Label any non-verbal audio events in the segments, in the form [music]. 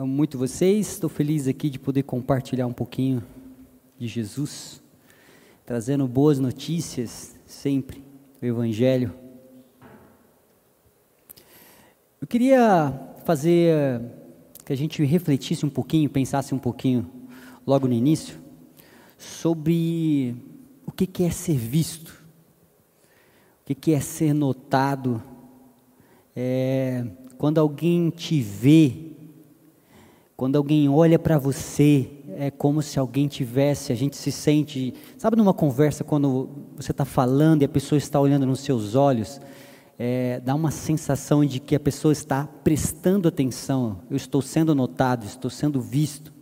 amo muito vocês, estou feliz aqui de poder compartilhar um pouquinho de Jesus, trazendo boas notícias sempre, o Evangelho. Eu queria fazer que a gente refletisse um pouquinho, pensasse um pouquinho logo no início, sobre o que é ser visto, o que é ser notado. É, quando alguém te vê, quando alguém olha para você, é como se alguém tivesse, a gente se sente, sabe numa conversa quando você está falando e a pessoa está olhando nos seus olhos, é, dá uma sensação de que a pessoa está prestando atenção, eu estou sendo notado, estou sendo visto.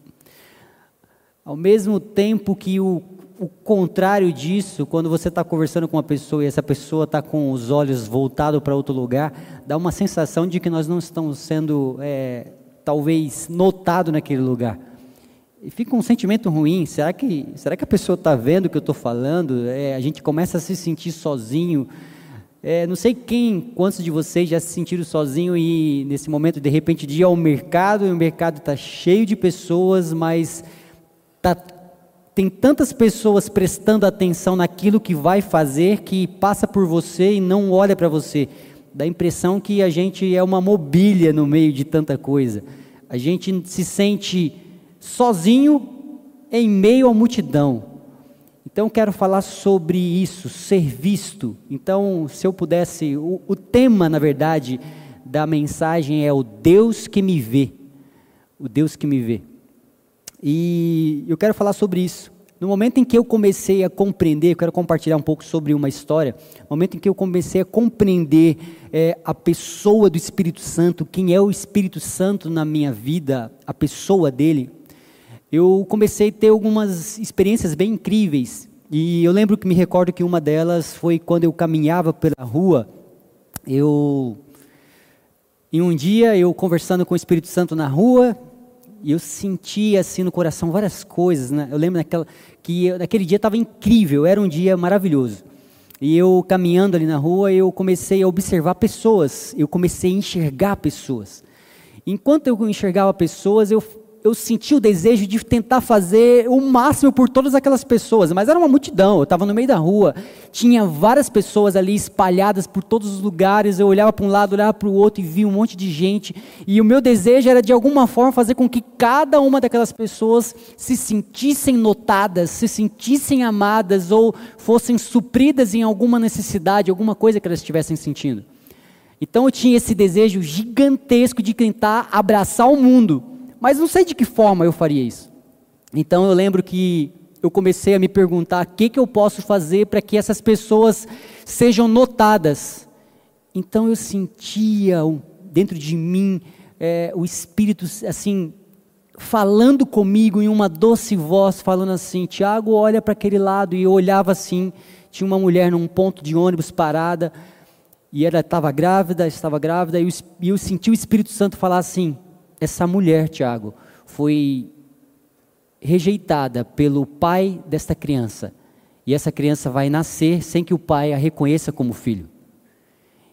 Ao mesmo tempo que o, o contrário disso, quando você está conversando com uma pessoa e essa pessoa está com os olhos voltados para outro lugar, dá uma sensação de que nós não estamos sendo é, talvez notado naquele lugar. E fica um sentimento ruim. Será que, será que a pessoa está vendo o que eu estou falando? É, a gente começa a se sentir sozinho. É, não sei quem, quantos de vocês já se sentiram sozinho e nesse momento de repente de ir ao mercado e o mercado está cheio de pessoas, mas tá, tem tantas pessoas prestando atenção naquilo que vai fazer que passa por você e não olha para você. Dá a impressão que a gente é uma mobília no meio de tanta coisa. A gente se sente sozinho em meio à multidão. Então quero falar sobre isso, ser visto. Então, se eu pudesse, o, o tema, na verdade, da mensagem é o Deus que me vê. O Deus que me vê. E eu quero falar sobre isso. No momento em que eu comecei a compreender, eu quero compartilhar um pouco sobre uma história. No momento em que eu comecei a compreender é, a pessoa do Espírito Santo, quem é o Espírito Santo na minha vida, a pessoa dele, eu comecei a ter algumas experiências bem incríveis. E eu lembro que me recordo que uma delas foi quando eu caminhava pela rua. Eu, em um dia, eu conversando com o Espírito Santo na rua, e eu sentia assim no coração várias coisas, né? Eu lembro naquela, que naquele dia estava incrível, era um dia maravilhoso. E eu caminhando ali na rua, eu comecei a observar pessoas, eu comecei a enxergar pessoas. Enquanto eu enxergava pessoas, eu eu senti o desejo de tentar fazer o máximo por todas aquelas pessoas, mas era uma multidão, eu estava no meio da rua, tinha várias pessoas ali espalhadas por todos os lugares, eu olhava para um lado, olhava para o outro e via um monte de gente, e o meu desejo era de alguma forma fazer com que cada uma daquelas pessoas se sentissem notadas, se sentissem amadas ou fossem supridas em alguma necessidade, alguma coisa que elas estivessem sentindo. Então eu tinha esse desejo gigantesco de tentar abraçar o mundo mas não sei de que forma eu faria isso. Então eu lembro que eu comecei a me perguntar o que, que eu posso fazer para que essas pessoas sejam notadas. Então eu sentia dentro de mim é, o Espírito assim falando comigo em uma doce voz, falando assim: Tiago, olha para aquele lado. E eu olhava assim, tinha uma mulher num ponto de ônibus parada, e ela estava grávida, estava grávida, e eu, e eu senti o Espírito Santo falar assim: essa mulher, Tiago, foi rejeitada pelo pai desta criança. E essa criança vai nascer sem que o pai a reconheça como filho.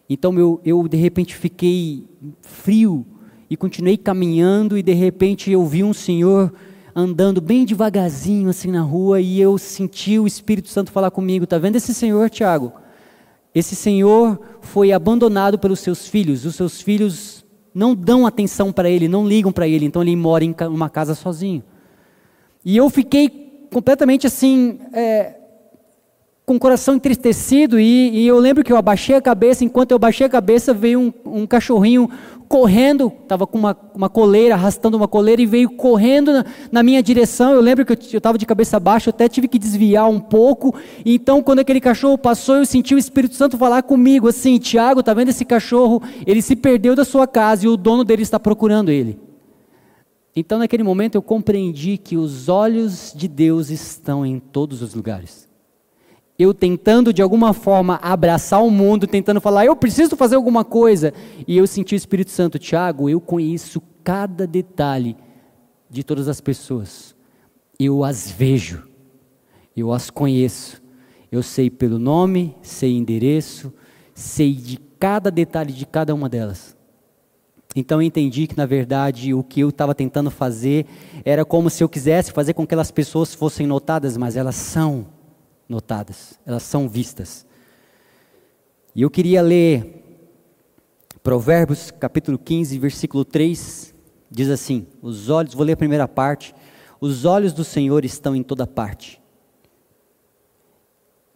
Então eu, eu de repente fiquei frio e continuei caminhando e de repente eu vi um senhor andando bem devagarzinho assim na rua e eu senti o Espírito Santo falar comigo, tá vendo esse senhor, Tiago? Esse senhor foi abandonado pelos seus filhos, os seus filhos não dão atenção para ele, não ligam para ele, então ele mora em uma casa sozinho. E eu fiquei completamente assim, é, com o coração entristecido, e, e, eu lembro que eu abaixei a cabeça, enquanto eu abaixei a cabeça, veio um, um cachorrinho correndo, estava com uma, uma coleira, arrastando uma coleira, e veio correndo na, na minha direção. Eu lembro que eu estava de cabeça baixa, até tive que desviar um pouco. Então, quando aquele cachorro passou, eu senti o Espírito Santo falar comigo assim: Tiago, está vendo esse cachorro? Ele se perdeu da sua casa e o dono dele está procurando ele. Então, naquele momento, eu compreendi que os olhos de Deus estão em todos os lugares eu tentando de alguma forma abraçar o mundo, tentando falar, eu preciso fazer alguma coisa, e eu senti o Espírito Santo, Tiago, eu conheço cada detalhe de todas as pessoas, eu as vejo, eu as conheço, eu sei pelo nome, sei endereço, sei de cada detalhe de cada uma delas. Então eu entendi que, na verdade, o que eu estava tentando fazer era como se eu quisesse fazer com que aquelas pessoas fossem notadas, mas elas são notadas, elas são vistas. E eu queria ler Provérbios capítulo 15, versículo 3, diz assim: Os olhos, vou ler a primeira parte. Os olhos do Senhor estão em toda parte.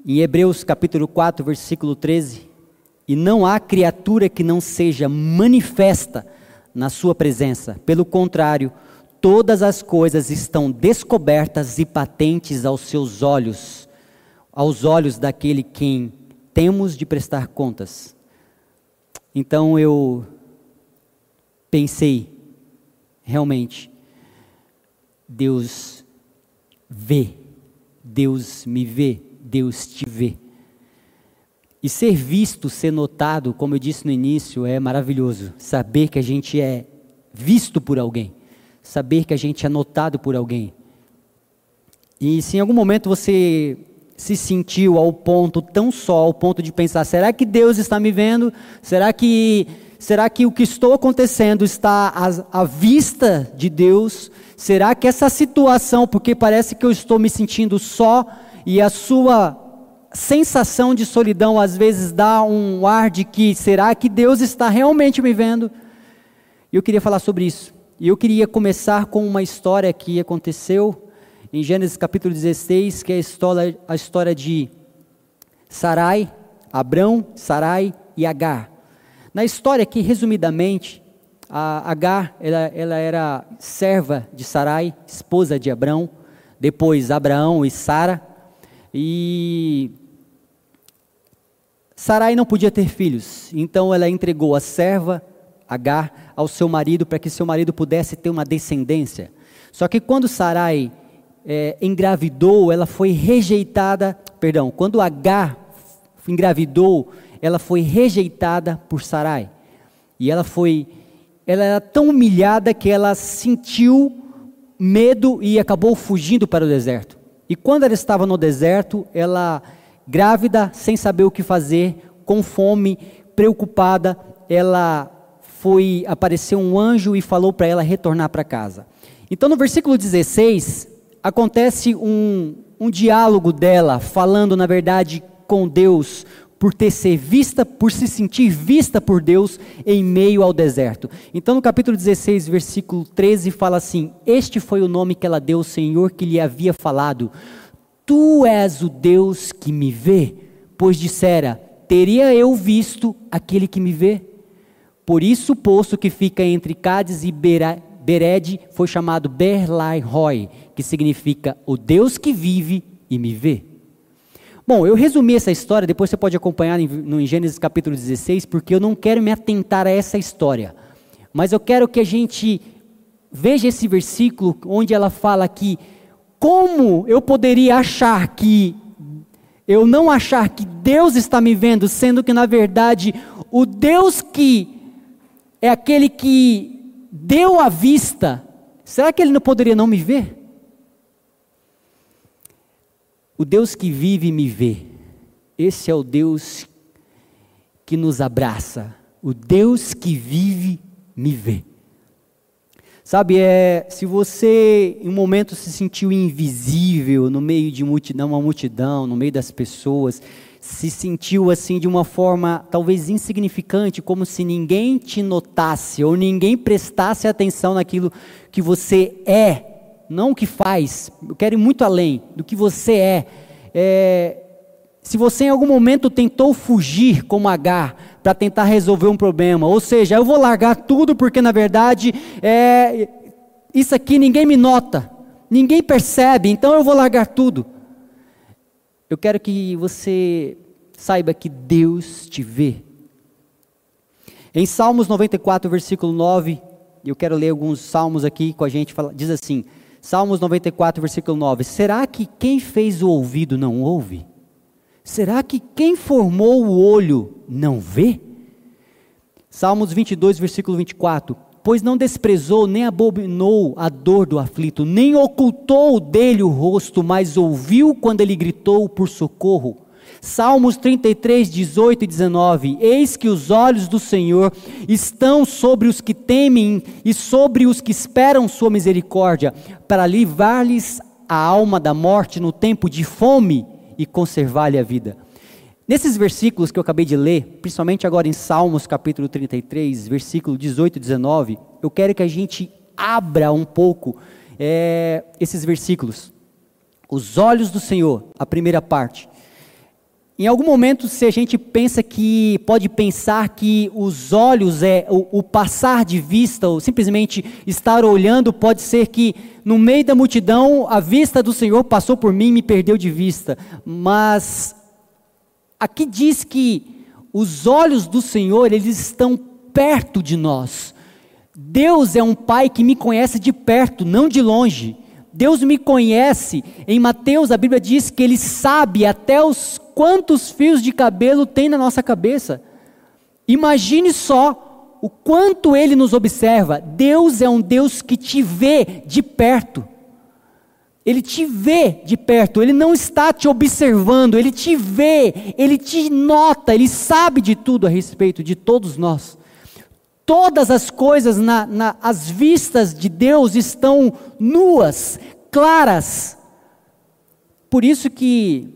Em Hebreus capítulo 4, versículo 13, e não há criatura que não seja manifesta na sua presença. Pelo contrário, todas as coisas estão descobertas e patentes aos seus olhos, aos olhos daquele quem temos de prestar contas. Então eu pensei, realmente, Deus vê, Deus me vê, Deus te vê. E ser visto, ser notado, como eu disse no início, é maravilhoso. Saber que a gente é visto por alguém, saber que a gente é notado por alguém. E se em algum momento você se sentiu ao ponto tão só, ao ponto de pensar: será que Deus está me vendo? Será que será que o que estou acontecendo está à, à vista de Deus? Será que essa situação, porque parece que eu estou me sentindo só e a sua sensação de solidão às vezes dá um ar de que será que Deus está realmente me vendo? E eu queria falar sobre isso. E eu queria começar com uma história que aconteceu em Gênesis capítulo 16, que é a história, a história de Sarai, Abrão, Sarai e Agar. Na história aqui, resumidamente, a Agar ela, ela era serva de Sarai, esposa de Abrão, depois Abraão e Sara, e Sarai não podia ter filhos, então ela entregou a serva Agar ao seu marido para que seu marido pudesse ter uma descendência. Só que quando Sarai é, engravidou, ela foi rejeitada, perdão, quando Agar engravidou, ela foi rejeitada por Sarai. E ela foi, ela era tão humilhada que ela sentiu medo e acabou fugindo para o deserto. E quando ela estava no deserto, ela grávida, sem saber o que fazer, com fome, preocupada, ela foi apareceu um anjo e falou para ela retornar para casa. Então no versículo 16, acontece um, um diálogo dela, falando, na verdade, com Deus, por ter ser vista, por se sentir vista por Deus em meio ao deserto. Então, no capítulo 16, versículo 13, fala assim: Este foi o nome que ela deu ao Senhor que lhe havia falado: Tu és o Deus que me vê, pois dissera: Teria eu visto aquele que me vê? Por isso, o poço que fica entre Cádiz e Berá, Bered foi chamado Berlai Roy, que significa o Deus que vive e me vê. Bom, eu resumi essa história, depois você pode acompanhar no Gênesis capítulo 16, porque eu não quero me atentar a essa história. Mas eu quero que a gente veja esse versículo onde ela fala que como eu poderia achar que eu não achar que Deus está me vendo, sendo que na verdade o Deus que é aquele que deu a vista, será que ele não poderia não me ver? O Deus que vive me vê, esse é o Deus que nos abraça, o Deus que vive me vê. Sabe, é, se você em um momento se sentiu invisível no meio de multidão, uma multidão, no meio das pessoas, se sentiu assim de uma forma talvez insignificante, como se ninguém te notasse ou ninguém prestasse atenção naquilo que você é, não o que faz. Eu quero ir muito além do que você é. é se você em algum momento tentou fugir como H para tentar resolver um problema, ou seja, eu vou largar tudo porque na verdade é, isso aqui ninguém me nota, ninguém percebe, então eu vou largar tudo. Eu quero que você saiba que Deus te vê. Em Salmos 94, versículo 9, eu quero ler alguns salmos aqui com a gente, fala, diz assim: Salmos 94, versículo 9: Será que quem fez o ouvido não ouve? Será que quem formou o olho não vê? Salmos 22, versículo 24: pois não desprezou nem abominou a dor do aflito, nem ocultou dele o rosto, mas ouviu quando ele gritou por socorro. Salmos 33, 18 e 19: Eis que os olhos do Senhor estão sobre os que temem e sobre os que esperam Sua misericórdia, para livrar-lhes a alma da morte no tempo de fome e conservar-lhe a vida. Nesses versículos que eu acabei de ler, principalmente agora em Salmos capítulo 33, versículo 18 e 19, eu quero que a gente abra um pouco é, esses versículos. Os olhos do Senhor, a primeira parte. Em algum momento, se a gente pensa que, pode pensar que os olhos é o, o, passar de vista, ou simplesmente estar olhando, pode ser que no meio da multidão a vista do Senhor passou por mim e me perdeu de vista. Mas aqui diz que os olhos do Senhor, eles estão perto de nós. Deus é um pai que me conhece de perto, não de longe. Deus me conhece. Em Mateus, a Bíblia diz que ele sabe até os quantos fios de cabelo tem na nossa cabeça. Imagine só o quanto ele nos observa. Deus é um Deus que te vê de perto. Ele te vê de perto, ele não está te observando, ele te vê, ele te nota, ele sabe de tudo a respeito de todos nós. Todas as coisas na, na, as vistas de Deus estão nuas, claras. Por isso que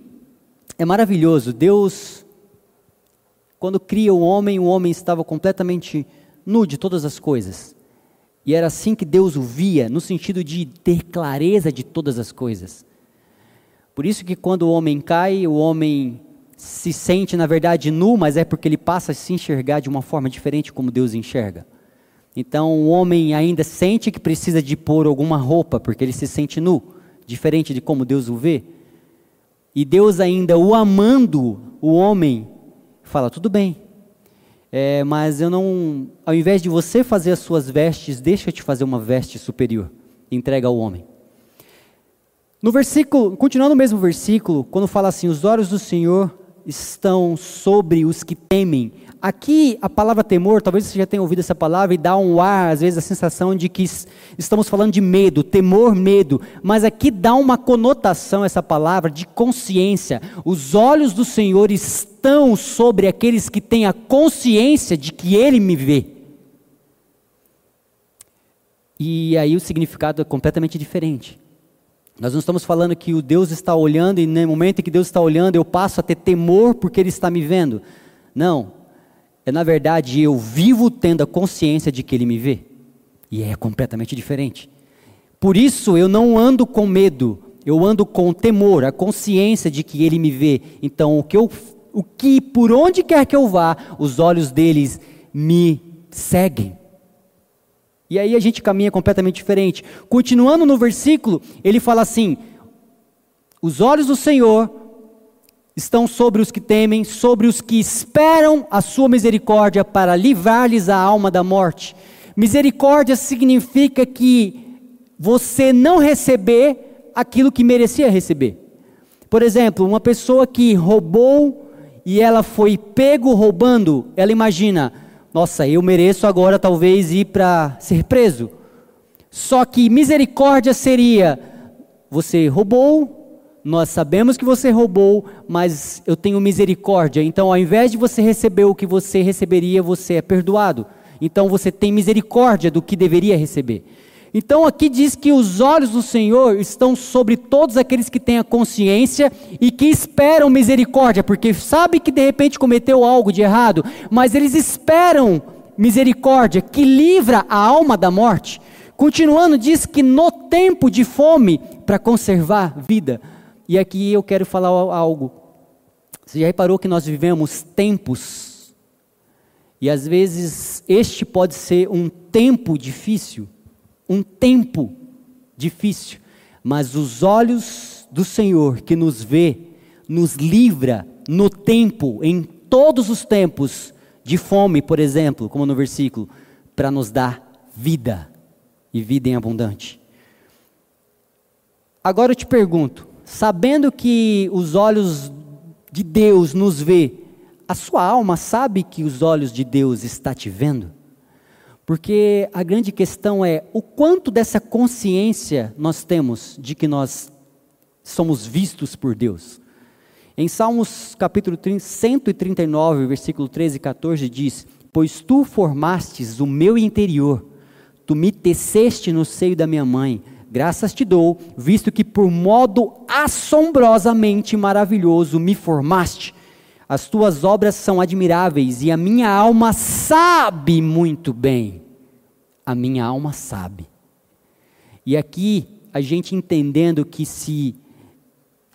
é maravilhoso. Deus, quando cria o homem, o homem estava completamente nu de todas as coisas. E era assim que Deus o via, no sentido de ter clareza de todas as coisas. Por isso que quando o homem cai, o homem se sente, na verdade, nu, mas é porque ele passa a se enxergar de uma forma diferente como Deus enxerga. Então o homem ainda sente que precisa de pôr alguma roupa, porque ele se sente nu, diferente de como Deus o vê. E Deus ainda o amando, o homem, fala: tudo bem, é, mas eu não, ao invés de você fazer as suas vestes, deixa eu te fazer uma veste superior. Entrega ao homem. No versículo, continuando no mesmo versículo, quando fala assim: os olhos do Senhor estão sobre os que temem. Aqui a palavra temor, talvez você já tenha ouvido essa palavra e dá um ar, às vezes, a sensação de que estamos falando de medo, temor, medo. Mas aqui dá uma conotação essa palavra de consciência. Os olhos do Senhor estão sobre aqueles que têm a consciência de que Ele me vê. E aí o significado é completamente diferente. Nós não estamos falando que o Deus está olhando e no momento em que Deus está olhando eu passo a ter temor porque Ele está me vendo. Não. É na verdade eu vivo tendo a consciência de que Ele me vê. E é completamente diferente. Por isso eu não ando com medo, eu ando com temor, a consciência de que Ele me vê. Então o que eu, o que por onde quer que eu vá, os olhos deles me seguem. E aí a gente caminha completamente diferente. Continuando no versículo, ele fala assim: Os olhos do Senhor estão sobre os que temem, sobre os que esperam a sua misericórdia para livrar-lhes a alma da morte. Misericórdia significa que você não receber aquilo que merecia receber. Por exemplo, uma pessoa que roubou e ela foi pego roubando, ela imagina, nossa, eu mereço agora talvez ir para ser preso. Só que misericórdia seria: você roubou, nós sabemos que você roubou, mas eu tenho misericórdia. Então, ao invés de você receber o que você receberia, você é perdoado. Então, você tem misericórdia do que deveria receber. Então aqui diz que os olhos do Senhor estão sobre todos aqueles que têm a consciência e que esperam misericórdia, porque sabe que de repente cometeu algo de errado, mas eles esperam misericórdia que livra a alma da morte. Continuando, diz que no tempo de fome, para conservar vida. E aqui eu quero falar algo. Você já reparou que nós vivemos tempos? E às vezes este pode ser um tempo difícil um tempo difícil, mas os olhos do Senhor que nos vê, nos livra no tempo, em todos os tempos de fome, por exemplo, como no versículo, para nos dar vida e vida em abundante. Agora eu te pergunto, sabendo que os olhos de Deus nos vê, a sua alma sabe que os olhos de Deus está te vendo? Porque a grande questão é o quanto dessa consciência nós temos de que nós somos vistos por Deus. Em Salmos capítulo 139, versículo 13 e 14 diz: Pois tu formastes o meu interior, tu me teceste no seio da minha mãe. Graças te dou, visto que por modo assombrosamente maravilhoso me formaste. As tuas obras são admiráveis e a minha alma sabe muito bem. A minha alma sabe. E aqui a gente entendendo que se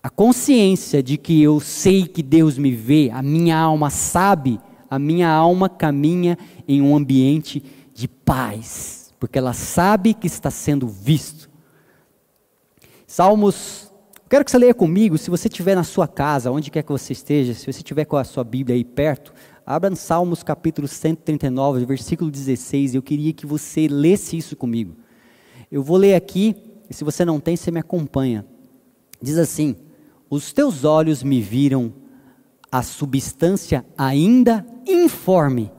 a consciência de que eu sei que Deus me vê, a minha alma sabe, a minha alma caminha em um ambiente de paz, porque ela sabe que está sendo visto. Salmos, quero que você leia comigo, se você estiver na sua casa, onde quer que você esteja, se você estiver com a sua Bíblia aí perto, abra no Salmos capítulo 139, versículo 16, eu queria que você lesse isso comigo. Eu vou ler aqui, e se você não tem, você me acompanha. Diz assim: os teus olhos me viram a substância ainda informe,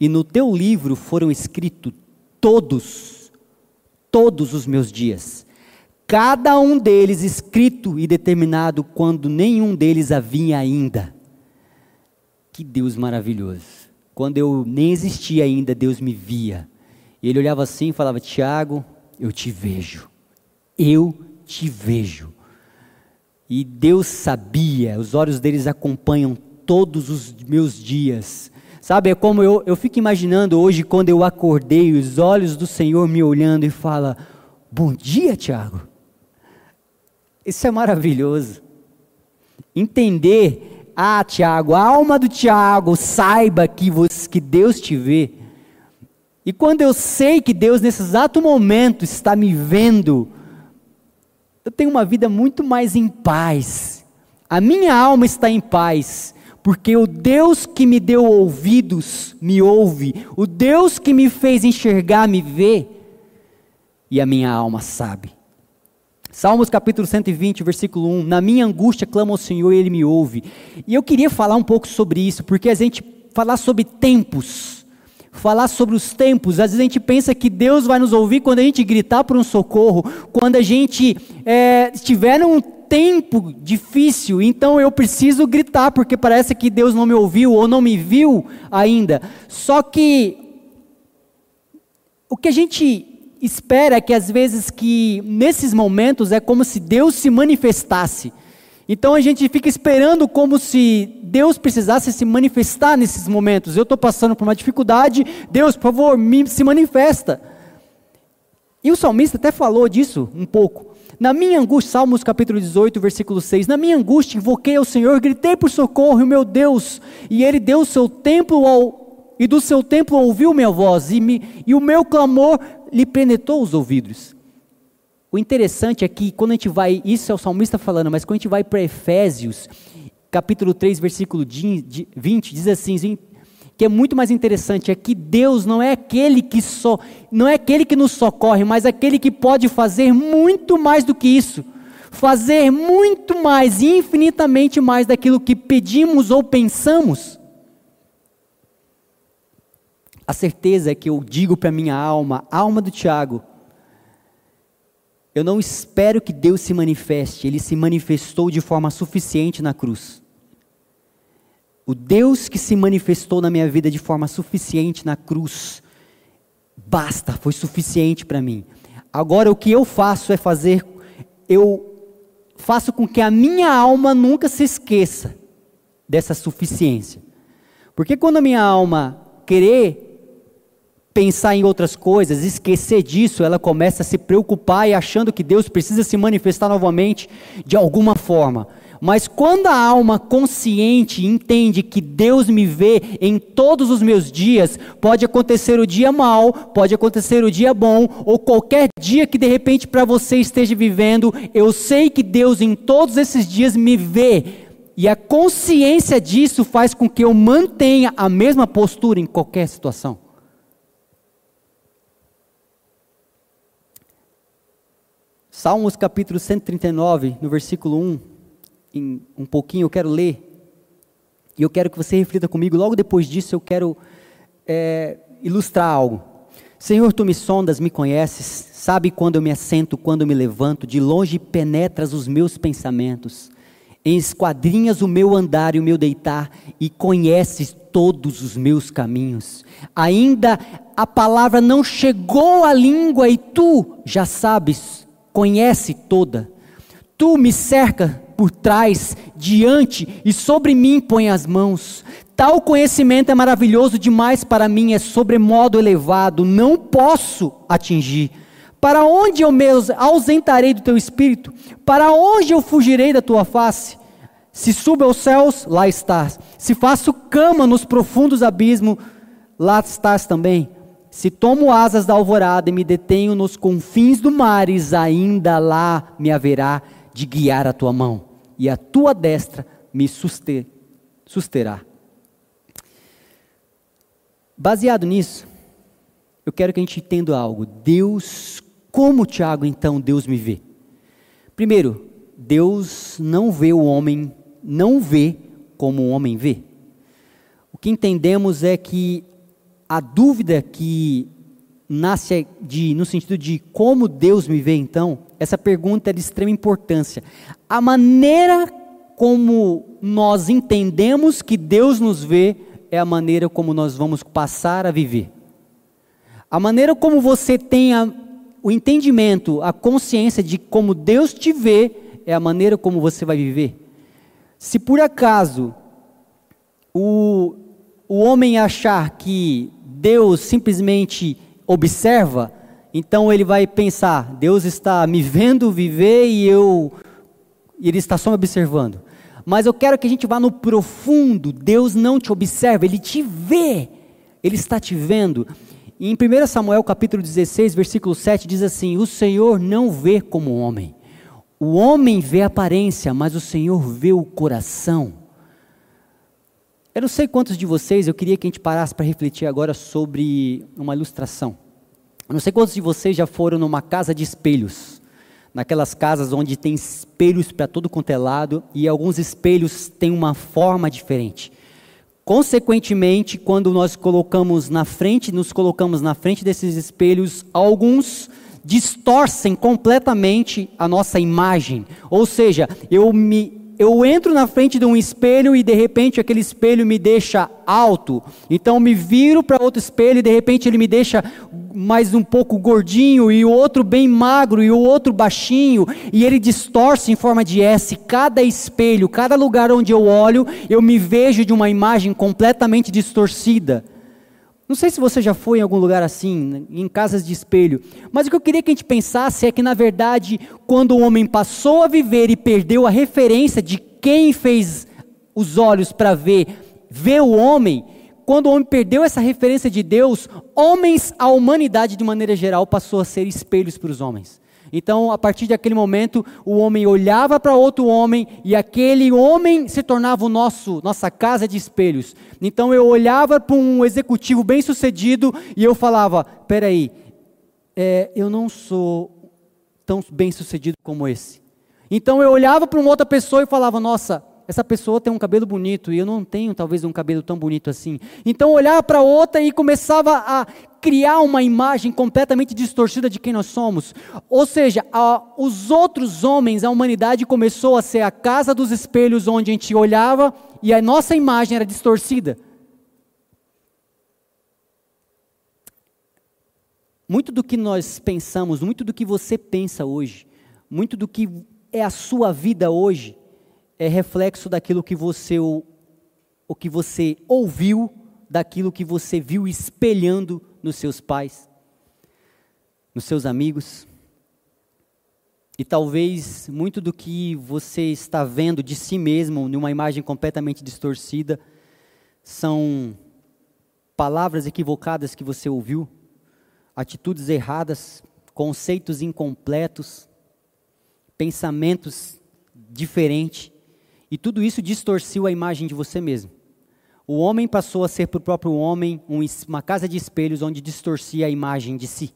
e no teu livro foram escritos todos, todos os meus dias, cada um deles escrito e determinado quando nenhum deles havia ainda. Que Deus maravilhoso! Quando eu nem existia ainda, Deus me via. E ele olhava assim e falava: Tiago, eu te vejo, eu te vejo. E Deus sabia, os olhos deles acompanham todos os meus dias. Sabe, é como eu, eu fico imaginando hoje, quando eu acordei, os olhos do Senhor me olhando e fala: Bom dia, Tiago. Isso é maravilhoso. Entender, ah, Tiago, a alma do Tiago, saiba que, você, que Deus te vê. E quando eu sei que Deus, nesse exato momento, está me vendo, eu tenho uma vida muito mais em paz. A minha alma está em paz, porque o Deus que me deu ouvidos me ouve, o Deus que me fez enxergar me vê, e a minha alma sabe. Salmos capítulo 120, versículo 1: Na minha angústia clamo ao Senhor e Ele me ouve. E eu queria falar um pouco sobre isso, porque a gente falar sobre tempos, falar sobre os tempos. Às vezes a gente pensa que Deus vai nos ouvir quando a gente gritar por um socorro, quando a gente é, estiver num tempo difícil, então eu preciso gritar, porque parece que Deus não me ouviu ou não me viu ainda. Só que o que a gente espera que às vezes que nesses momentos é como se Deus se manifestasse. Então a gente fica esperando como se Deus precisasse se manifestar nesses momentos. Eu estou passando por uma dificuldade, Deus, por favor, me, se manifesta. E o salmista até falou disso um pouco. Na minha angústia, Salmos capítulo 18, versículo 6. Na minha angústia invoquei ao Senhor, gritei por socorro, meu Deus, e Ele deu seu templo ao, e do seu templo ouviu minha voz, e, me, e o meu clamor lhe penettou os ouvidos. O interessante é que quando a gente vai, isso é o salmista falando, mas quando a gente vai para Efésios, capítulo 3, versículo 20, diz assim, que é muito mais interessante, é que Deus não é aquele que só, não é aquele que nos socorre, mas aquele que pode fazer muito mais do que isso. Fazer muito mais, infinitamente mais daquilo que pedimos ou pensamos. A certeza é que eu digo para minha alma, alma do Tiago, eu não espero que Deus se manifeste, ele se manifestou de forma suficiente na cruz. O Deus que se manifestou na minha vida de forma suficiente na cruz, basta, foi suficiente para mim. Agora o que eu faço é fazer, eu faço com que a minha alma nunca se esqueça dessa suficiência. Porque quando a minha alma querer pensar em outras coisas, esquecer disso, ela começa a se preocupar e achando que Deus precisa se manifestar novamente de alguma forma. Mas quando a alma consciente entende que Deus me vê em todos os meus dias, pode acontecer o dia mal, pode acontecer o dia bom, ou qualquer dia que de repente para você esteja vivendo, eu sei que Deus em todos esses dias me vê. E a consciência disso faz com que eu mantenha a mesma postura em qualquer situação. Salmos capítulo 139, no versículo 1, em um pouquinho eu quero ler, e eu quero que você reflita comigo, logo depois disso eu quero é, ilustrar algo. Senhor, tu me sondas, me conheces, sabe quando eu me assento, quando eu me levanto, de longe penetras os meus pensamentos. esquadrinhas o meu andar e o meu deitar, e conheces todos os meus caminhos. Ainda a palavra não chegou à língua, e tu já sabes, conhece toda. Tu me cerca por trás, diante, e sobre mim põe as mãos. Tal conhecimento é maravilhoso demais para mim, é sobremodo elevado, não posso atingir. Para onde eu me ausentarei do teu espírito? Para onde eu fugirei da tua face? Se subo aos céus, lá estás. Se faço cama nos profundos abismos, lá estás também. Se tomo asas da alvorada e me detenho nos confins do mares, ainda lá me haverá de guiar a tua mão, e a tua destra me susterá. Baseado nisso, eu quero que a gente entenda algo. Deus como, Tiago, então Deus me vê? Primeiro, Deus não vê o homem, não vê como o homem vê. O que entendemos é que a dúvida que nasce de, no sentido de como Deus me vê, então, essa pergunta é de extrema importância. A maneira como nós entendemos que Deus nos vê é a maneira como nós vamos passar a viver. A maneira como você tem a o entendimento, a consciência de como Deus te vê, é a maneira como você vai viver. Se por acaso o, o homem achar que Deus simplesmente observa, então ele vai pensar: Deus está me vendo viver e eu ele está só me observando. Mas eu quero que a gente vá no profundo. Deus não te observa, ele te vê. Ele está te vendo. Em 1 Samuel capítulo 16, versículo 7 diz assim: O Senhor não vê como o homem. O homem vê a aparência, mas o Senhor vê o coração. Eu não sei quantos de vocês, eu queria que a gente parasse para refletir agora sobre uma ilustração. Eu não sei quantos de vocês já foram numa casa de espelhos, naquelas casas onde tem espelhos para todo quanto é lado e alguns espelhos têm uma forma diferente. Consequentemente, quando nós colocamos na frente, nos colocamos na frente desses espelhos, alguns distorcem completamente a nossa imagem. Ou seja, eu me eu entro na frente de um espelho e de repente aquele espelho me deixa alto. Então me viro para outro espelho e de repente ele me deixa mais um pouco gordinho e o outro bem magro e o outro baixinho e ele distorce em forma de S. Cada espelho, cada lugar onde eu olho, eu me vejo de uma imagem completamente distorcida. Não sei se você já foi em algum lugar assim, em casas de espelho, mas o que eu queria que a gente pensasse é que, na verdade, quando o homem passou a viver e perdeu a referência de quem fez os olhos para ver, ver o homem, quando o homem perdeu essa referência de Deus, homens, a humanidade de maneira geral passou a ser espelhos para os homens. Então, a partir daquele momento, o homem olhava para outro homem e aquele homem se tornava o nosso nossa casa de espelhos. Então, eu olhava para um executivo bem-sucedido e eu falava: "Peraí, é, eu não sou tão bem-sucedido como esse". Então, eu olhava para uma outra pessoa e falava: "Nossa, essa pessoa tem um cabelo bonito e eu não tenho talvez um cabelo tão bonito assim. Então olhava para outra e começava a criar uma imagem completamente distorcida de quem nós somos. Ou seja, a, os outros homens, a humanidade começou a ser a casa dos espelhos onde a gente olhava e a nossa imagem era distorcida. Muito do que nós pensamos, muito do que você pensa hoje, muito do que é a sua vida hoje, é reflexo daquilo que você o, o que você ouviu, daquilo que você viu espelhando nos seus pais, nos seus amigos. E talvez muito do que você está vendo de si mesmo, numa imagem completamente distorcida, são palavras equivocadas que você ouviu, atitudes erradas, conceitos incompletos, pensamentos diferentes e tudo isso distorceu a imagem de você mesmo. O homem passou a ser para o próprio homem uma casa de espelhos onde distorcia a imagem de si.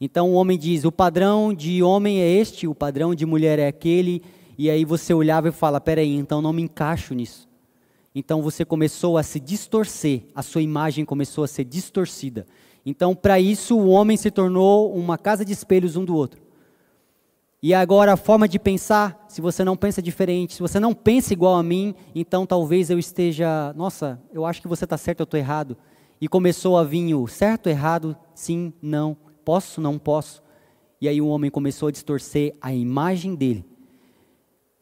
Então o homem diz: o padrão de homem é este, o padrão de mulher é aquele, e aí você olhava e fala: peraí, então não me encaixo nisso. Então você começou a se distorcer, a sua imagem começou a ser distorcida. Então, para isso, o homem se tornou uma casa de espelhos um do outro. E agora a forma de pensar, se você não pensa diferente, se você não pensa igual a mim, então talvez eu esteja, nossa, eu acho que você está certo, eu estou errado. E começou a vir o certo, errado, sim, não, posso, não posso. E aí o homem começou a distorcer a imagem dele.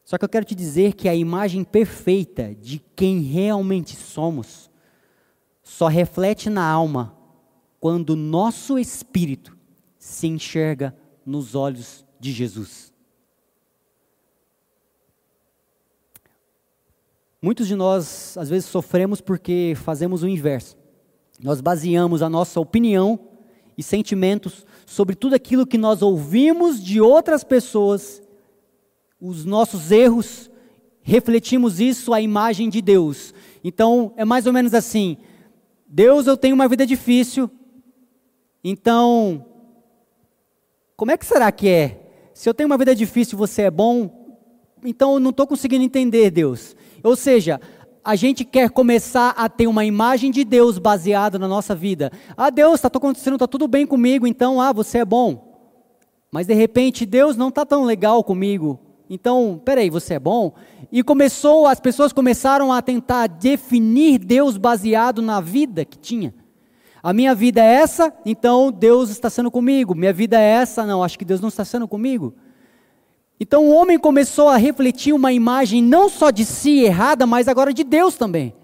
Só que eu quero te dizer que a imagem perfeita de quem realmente somos só reflete na alma quando o nosso espírito se enxerga nos olhos de Jesus. Muitos de nós, às vezes, sofremos porque fazemos o inverso. Nós baseamos a nossa opinião e sentimentos sobre tudo aquilo que nós ouvimos de outras pessoas, os nossos erros, refletimos isso à imagem de Deus. Então, é mais ou menos assim: Deus, eu tenho uma vida difícil, então, como é que será que é? Se eu tenho uma vida difícil, você é bom, então eu não estou conseguindo entender Deus. Ou seja, a gente quer começar a ter uma imagem de Deus baseada na nossa vida. Ah, Deus, está acontecendo, está tudo bem comigo, então, ah, você é bom. Mas de repente, Deus não está tão legal comigo. Então, peraí, você é bom? E começou, as pessoas começaram a tentar definir Deus baseado na vida que tinha. A minha vida é essa, então Deus está sendo comigo. Minha vida é essa, não, acho que Deus não está sendo comigo. Então o homem começou a refletir uma imagem não só de si errada, mas agora de Deus também.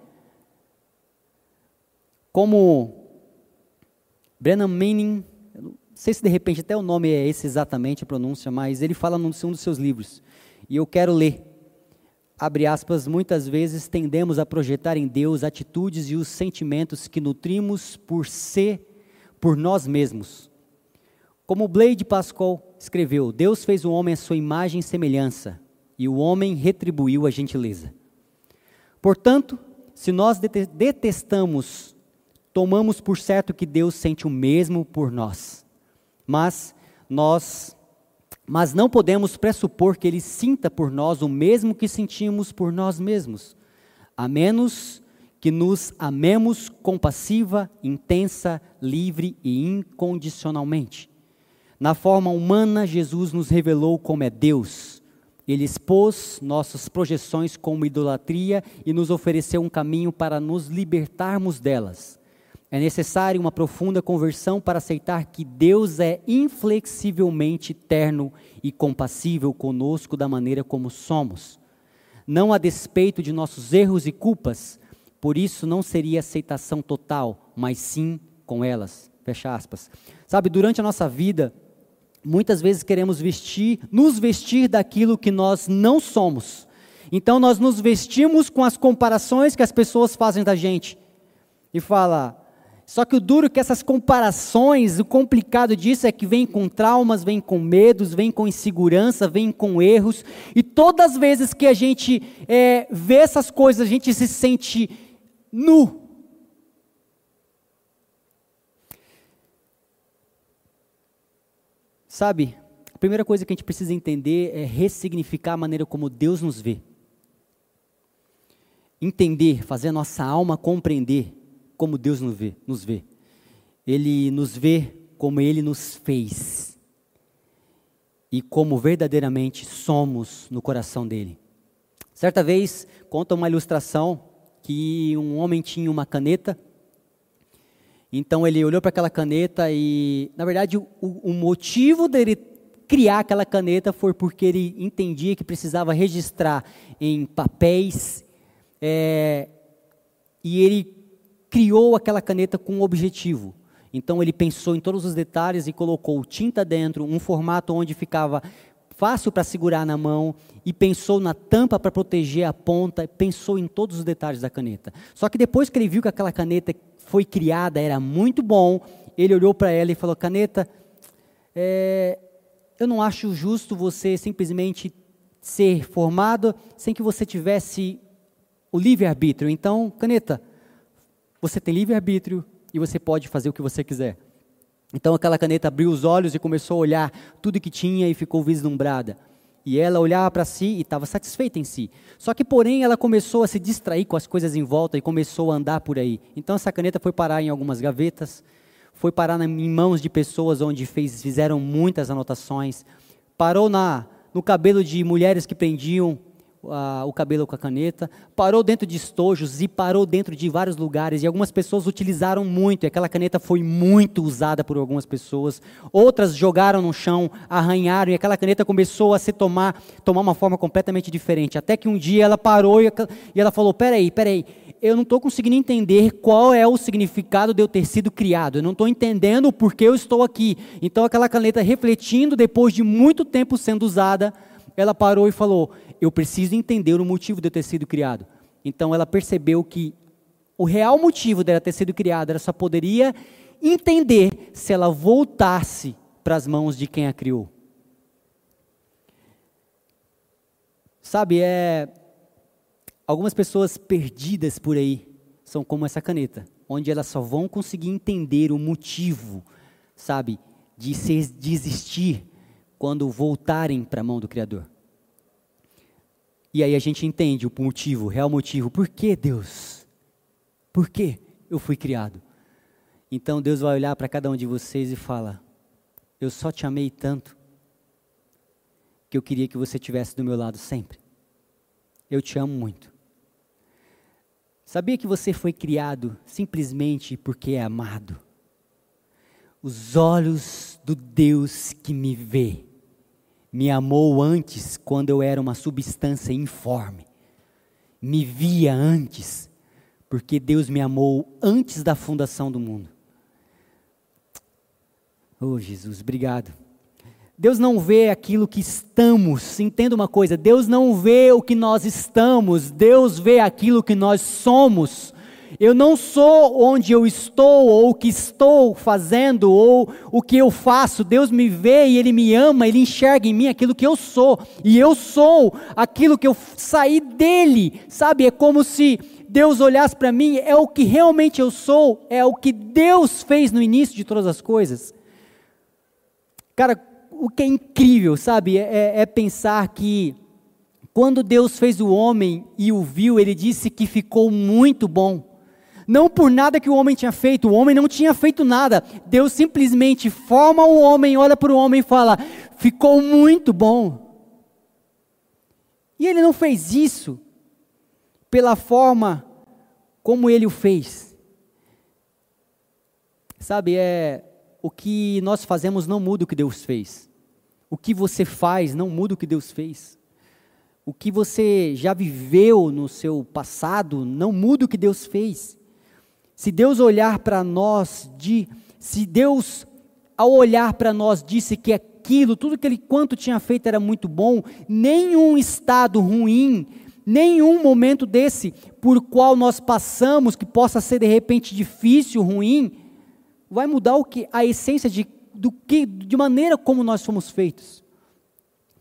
Como Brennan Manning, não sei se de repente até o nome é esse exatamente a pronúncia, mas ele fala num um dos seus livros. E eu quero ler abre aspas, muitas vezes tendemos a projetar em Deus atitudes e os sentimentos que nutrimos por ser, por nós mesmos. Como Blade Pascal escreveu, Deus fez o homem à sua imagem e semelhança, e o homem retribuiu a gentileza. Portanto, se nós detestamos, tomamos por certo que Deus sente o mesmo por nós. Mas nós mas não podemos pressupor que ele sinta por nós o mesmo que sentimos por nós mesmos, a menos que nos amemos compassiva, intensa, livre e incondicionalmente. Na forma humana, Jesus nos revelou como é Deus. Ele expôs nossas projeções como idolatria e nos ofereceu um caminho para nos libertarmos delas. É necessário uma profunda conversão para aceitar que Deus é inflexivelmente terno e compassível conosco da maneira como somos. Não a despeito de nossos erros e culpas, por isso não seria aceitação total, mas sim com elas. Fecha aspas. Sabe, durante a nossa vida, muitas vezes queremos vestir, nos vestir daquilo que nós não somos. Então nós nos vestimos com as comparações que as pessoas fazem da gente. E fala, só que o duro é que essas comparações, o complicado disso é que vem com traumas, vem com medos, vem com insegurança, vem com erros. E todas as vezes que a gente é, vê essas coisas, a gente se sente nu. Sabe, a primeira coisa que a gente precisa entender é ressignificar a maneira como Deus nos vê. Entender, fazer a nossa alma compreender como Deus nos vê, nos vê. Ele nos vê como Ele nos fez e como verdadeiramente somos no coração dele. Certa vez, conta uma ilustração que um homem tinha uma caneta, então ele olhou para aquela caneta e, na verdade, o, o motivo dele criar aquela caneta foi porque ele entendia que precisava registrar em papéis é, e ele criou aquela caneta com um objetivo. Então ele pensou em todos os detalhes e colocou tinta dentro, um formato onde ficava fácil para segurar na mão e pensou na tampa para proteger a ponta, pensou em todos os detalhes da caneta. Só que depois que ele viu que aquela caneta foi criada, era muito bom, ele olhou para ela e falou: Caneta, é, eu não acho justo você simplesmente ser formado sem que você tivesse o livre-arbítrio. Então, caneta, você tem livre-arbítrio e você pode fazer o que você quiser. Então aquela caneta abriu os olhos e começou a olhar tudo que tinha e ficou vislumbrada. E ela olhava para si e estava satisfeita em si. Só que, porém, ela começou a se distrair com as coisas em volta e começou a andar por aí. Então essa caneta foi parar em algumas gavetas, foi parar em mãos de pessoas onde fez, fizeram muitas anotações, parou na, no cabelo de mulheres que prendiam o cabelo com a caneta, parou dentro de estojos e parou dentro de vários lugares. E algumas pessoas utilizaram muito, e aquela caneta foi muito usada por algumas pessoas. Outras jogaram no chão, arranharam, e aquela caneta começou a se tomar, tomar uma forma completamente diferente. Até que um dia ela parou e, e ela falou: Peraí, peraí, eu não estou conseguindo entender qual é o significado de eu ter sido criado. Eu não estou entendendo o porquê eu estou aqui. Então aquela caneta refletindo, depois de muito tempo sendo usada, ela parou e falou: Eu preciso entender o motivo de eu ter sido criado. Então ela percebeu que o real motivo dela ter sido criada, ela só poderia entender se ela voltasse para as mãos de quem a criou. Sabe, é. Algumas pessoas perdidas por aí são como essa caneta, onde elas só vão conseguir entender o motivo, sabe, de, se, de existir quando voltarem para a mão do Criador. E aí a gente entende o motivo, o real motivo. Por que Deus? Por que eu fui criado? Então Deus vai olhar para cada um de vocês e fala: Eu só te amei tanto que eu queria que você estivesse do meu lado sempre. Eu te amo muito. Sabia que você foi criado simplesmente porque é amado? Os olhos do Deus que me vê me amou antes, quando eu era uma substância informe. Me via antes, porque Deus me amou antes da fundação do mundo. Oh, Jesus, obrigado. Deus não vê aquilo que estamos, entenda uma coisa: Deus não vê o que nós estamos, Deus vê aquilo que nós somos. Eu não sou onde eu estou, ou o que estou fazendo, ou o que eu faço. Deus me vê e Ele me ama, Ele enxerga em mim aquilo que eu sou. E eu sou aquilo que eu saí dele, sabe? É como se Deus olhasse para mim, é o que realmente eu sou, é o que Deus fez no início de todas as coisas. Cara, o que é incrível, sabe? É, é pensar que quando Deus fez o homem e o viu, Ele disse que ficou muito bom não por nada que o homem tinha feito, o homem não tinha feito nada. Deus simplesmente forma o homem, olha para o homem e fala: ficou muito bom. E ele não fez isso pela forma como ele o fez. Sabe, é o que nós fazemos não muda o que Deus fez. O que você faz não muda o que Deus fez. O que você já viveu no seu passado não muda o que Deus fez. Se Deus olhar para nós, de, se Deus, ao olhar para nós, disse que aquilo, tudo que ele quanto tinha feito era muito bom, nenhum estado ruim, nenhum momento desse por qual nós passamos, que possa ser de repente difícil, ruim, vai mudar o que a essência de do que de maneira como nós fomos feitos.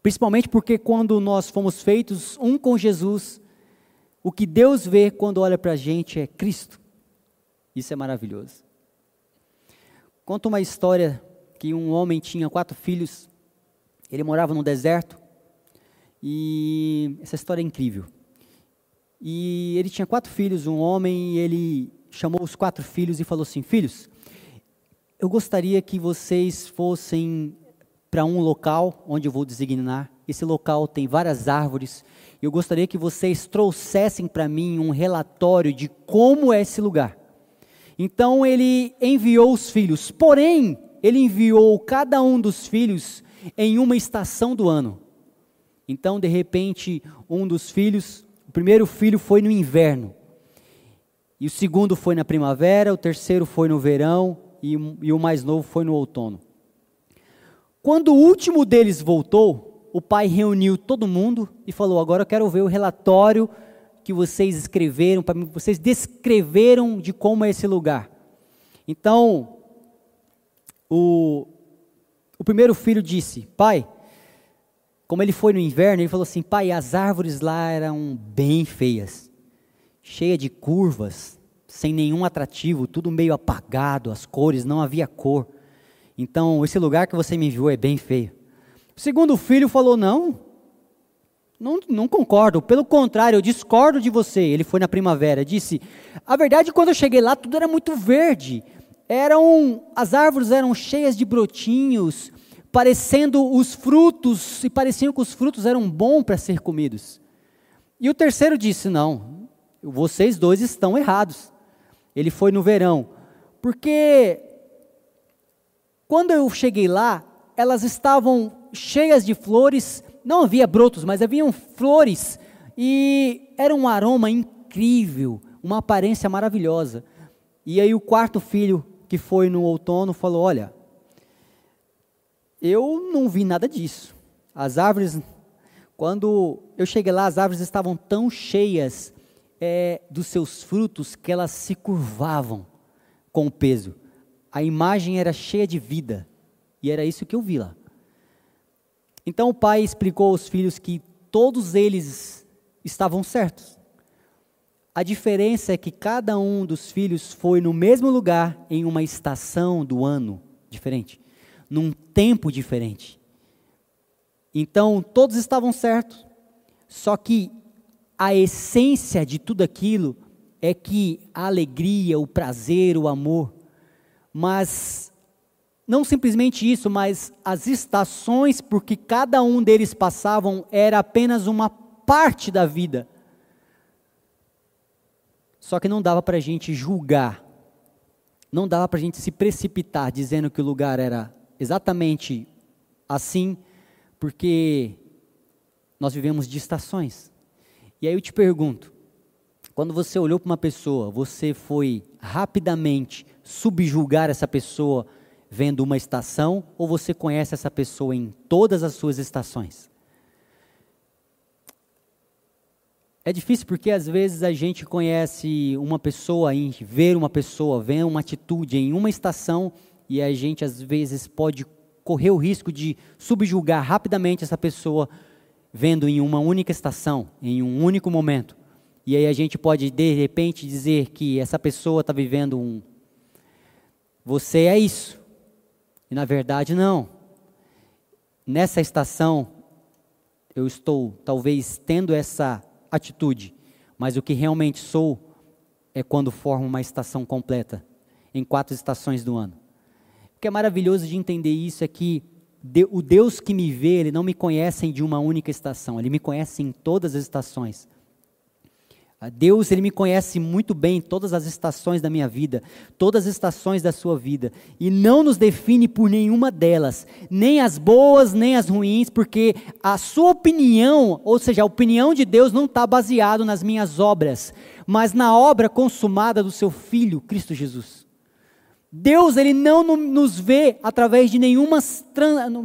Principalmente porque quando nós fomos feitos um com Jesus, o que Deus vê quando olha para a gente é Cristo. Isso é maravilhoso. Conta uma história que um homem tinha quatro filhos, ele morava no deserto, e essa história é incrível. E ele tinha quatro filhos, um homem, e ele chamou os quatro filhos e falou assim: Filhos, eu gostaria que vocês fossem para um local onde eu vou designar. Esse local tem várias árvores. Eu gostaria que vocês trouxessem para mim um relatório de como é esse lugar. Então ele enviou os filhos, porém, ele enviou cada um dos filhos em uma estação do ano. Então, de repente, um dos filhos, o primeiro filho foi no inverno, e o segundo foi na primavera, o terceiro foi no verão, e, e o mais novo foi no outono. Quando o último deles voltou, o pai reuniu todo mundo e falou: Agora eu quero ver o relatório que vocês escreveram, para vocês descreveram de como é esse lugar. Então, o, o primeiro filho disse: Pai, como ele foi no inverno, ele falou assim: Pai, as árvores lá eram bem feias, cheias de curvas, sem nenhum atrativo, tudo meio apagado, as cores, não havia cor. Então, esse lugar que você me enviou é bem feio. O segundo filho falou: Não, não, não concordo, pelo contrário, eu discordo de você. Ele foi na primavera, disse: A verdade, quando eu cheguei lá, tudo era muito verde. Eram, as árvores eram cheias de brotinhos, parecendo os frutos, e pareciam que os frutos eram bons para ser comidos. E o terceiro disse: Não, vocês dois estão errados. Ele foi no verão, porque quando eu cheguei lá, elas estavam cheias de flores, não havia brotos, mas haviam flores, e era um aroma incrível, uma aparência maravilhosa. E aí o quarto filho, que foi no outono, falou: Olha, eu não vi nada disso. As árvores, quando eu cheguei lá, as árvores estavam tão cheias é, dos seus frutos que elas se curvavam com o peso. A imagem era cheia de vida. E era isso que eu vi lá. Então o pai explicou aos filhos que todos eles estavam certos. A diferença é que cada um dos filhos foi no mesmo lugar em uma estação do ano diferente, num tempo diferente. Então todos estavam certos. Só que a essência de tudo aquilo é que a alegria, o prazer, o amor, mas não simplesmente isso, mas as estações por que cada um deles passavam era apenas uma parte da vida. Só que não dava para a gente julgar, não dava para a gente se precipitar dizendo que o lugar era exatamente assim, porque nós vivemos de estações. E aí eu te pergunto: quando você olhou para uma pessoa, você foi rapidamente subjugar essa pessoa vendo uma estação ou você conhece essa pessoa em todas as suas estações? É difícil porque às vezes a gente conhece uma pessoa, vê uma pessoa, vê uma atitude em uma estação e a gente às vezes pode correr o risco de subjugar rapidamente essa pessoa vendo em uma única estação, em um único momento. E aí a gente pode de repente dizer que essa pessoa está vivendo um. Você é isso. E na verdade não. Nessa estação eu estou talvez tendo essa atitude, mas o que realmente sou é quando formo uma estação completa, em quatro estações do ano. O que é maravilhoso de entender isso é que o Deus que me vê, ele não me conhece de uma única estação, ele me conhece em todas as estações. Deus, ele me conhece muito bem todas as estações da minha vida, todas as estações da sua vida, e não nos define por nenhuma delas, nem as boas, nem as ruins, porque a sua opinião, ou seja, a opinião de Deus não está baseado nas minhas obras, mas na obra consumada do seu Filho, Cristo Jesus. Deus ele não nos vê através de nenhuma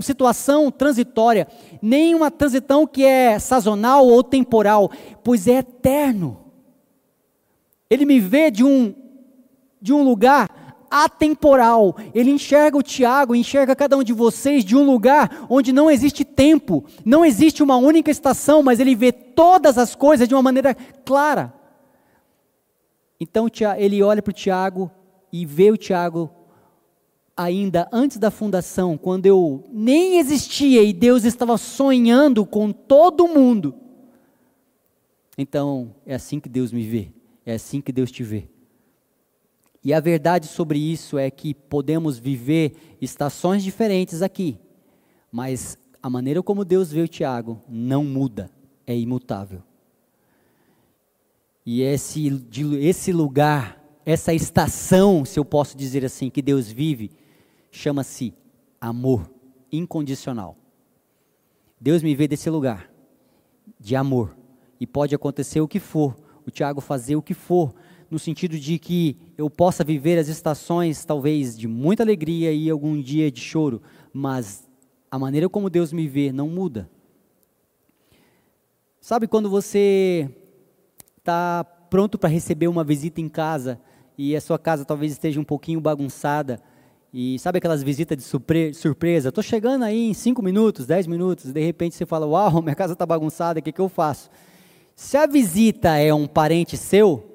situação transitória, nenhuma transição que é sazonal ou temporal, pois é eterno. Ele me vê de um de um lugar atemporal. Ele enxerga o Tiago, enxerga cada um de vocês de um lugar onde não existe tempo, não existe uma única estação, mas ele vê todas as coisas de uma maneira clara. Então ele olha para o Tiago e ver o Tiago ainda antes da fundação, quando eu nem existia e Deus estava sonhando com todo mundo. Então, é assim que Deus me vê, é assim que Deus te vê. E a verdade sobre isso é que podemos viver estações diferentes aqui, mas a maneira como Deus vê o Tiago não muda, é imutável. E esse, esse lugar essa estação, se eu posso dizer assim, que Deus vive, chama-se amor incondicional. Deus me vê desse lugar de amor e pode acontecer o que for, o Tiago fazer o que for, no sentido de que eu possa viver as estações talvez de muita alegria e algum dia de choro, mas a maneira como Deus me vê não muda. Sabe quando você está pronto para receber uma visita em casa e a sua casa talvez esteja um pouquinho bagunçada. E sabe aquelas visitas de surpresa? Estou chegando aí em 5 minutos, 10 minutos, e de repente você fala: Uau, minha casa está bagunçada, o que, que eu faço? Se a visita é um parente seu,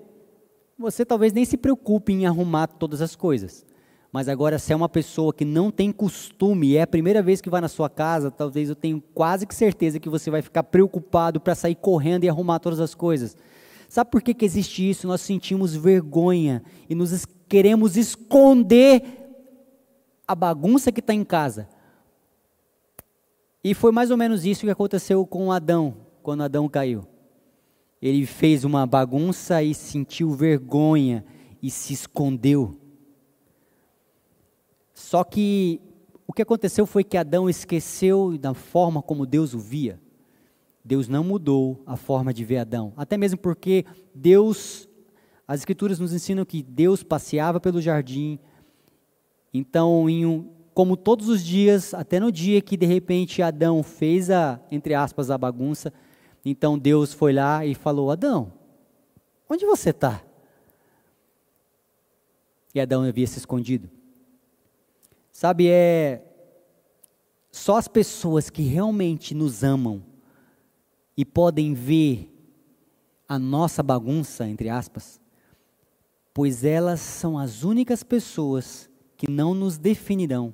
você talvez nem se preocupe em arrumar todas as coisas. Mas agora, se é uma pessoa que não tem costume, e é a primeira vez que vai na sua casa, talvez eu tenho quase que certeza que você vai ficar preocupado para sair correndo e arrumar todas as coisas. Sabe por que, que existe isso? Nós sentimos vergonha e nos queremos esconder a bagunça que está em casa. E foi mais ou menos isso que aconteceu com Adão, quando Adão caiu. Ele fez uma bagunça e sentiu vergonha e se escondeu. Só que o que aconteceu foi que Adão esqueceu da forma como Deus o via. Deus não mudou a forma de ver Adão, até mesmo porque Deus, as Escrituras nos ensinam que Deus passeava pelo jardim. Então, um, como todos os dias, até no dia que de repente Adão fez a, entre aspas, a bagunça, então Deus foi lá e falou: Adão, onde você está? E Adão havia se escondido. Sabe, é só as pessoas que realmente nos amam e podem ver a nossa bagunça, entre aspas, pois elas são as únicas pessoas que não nos definirão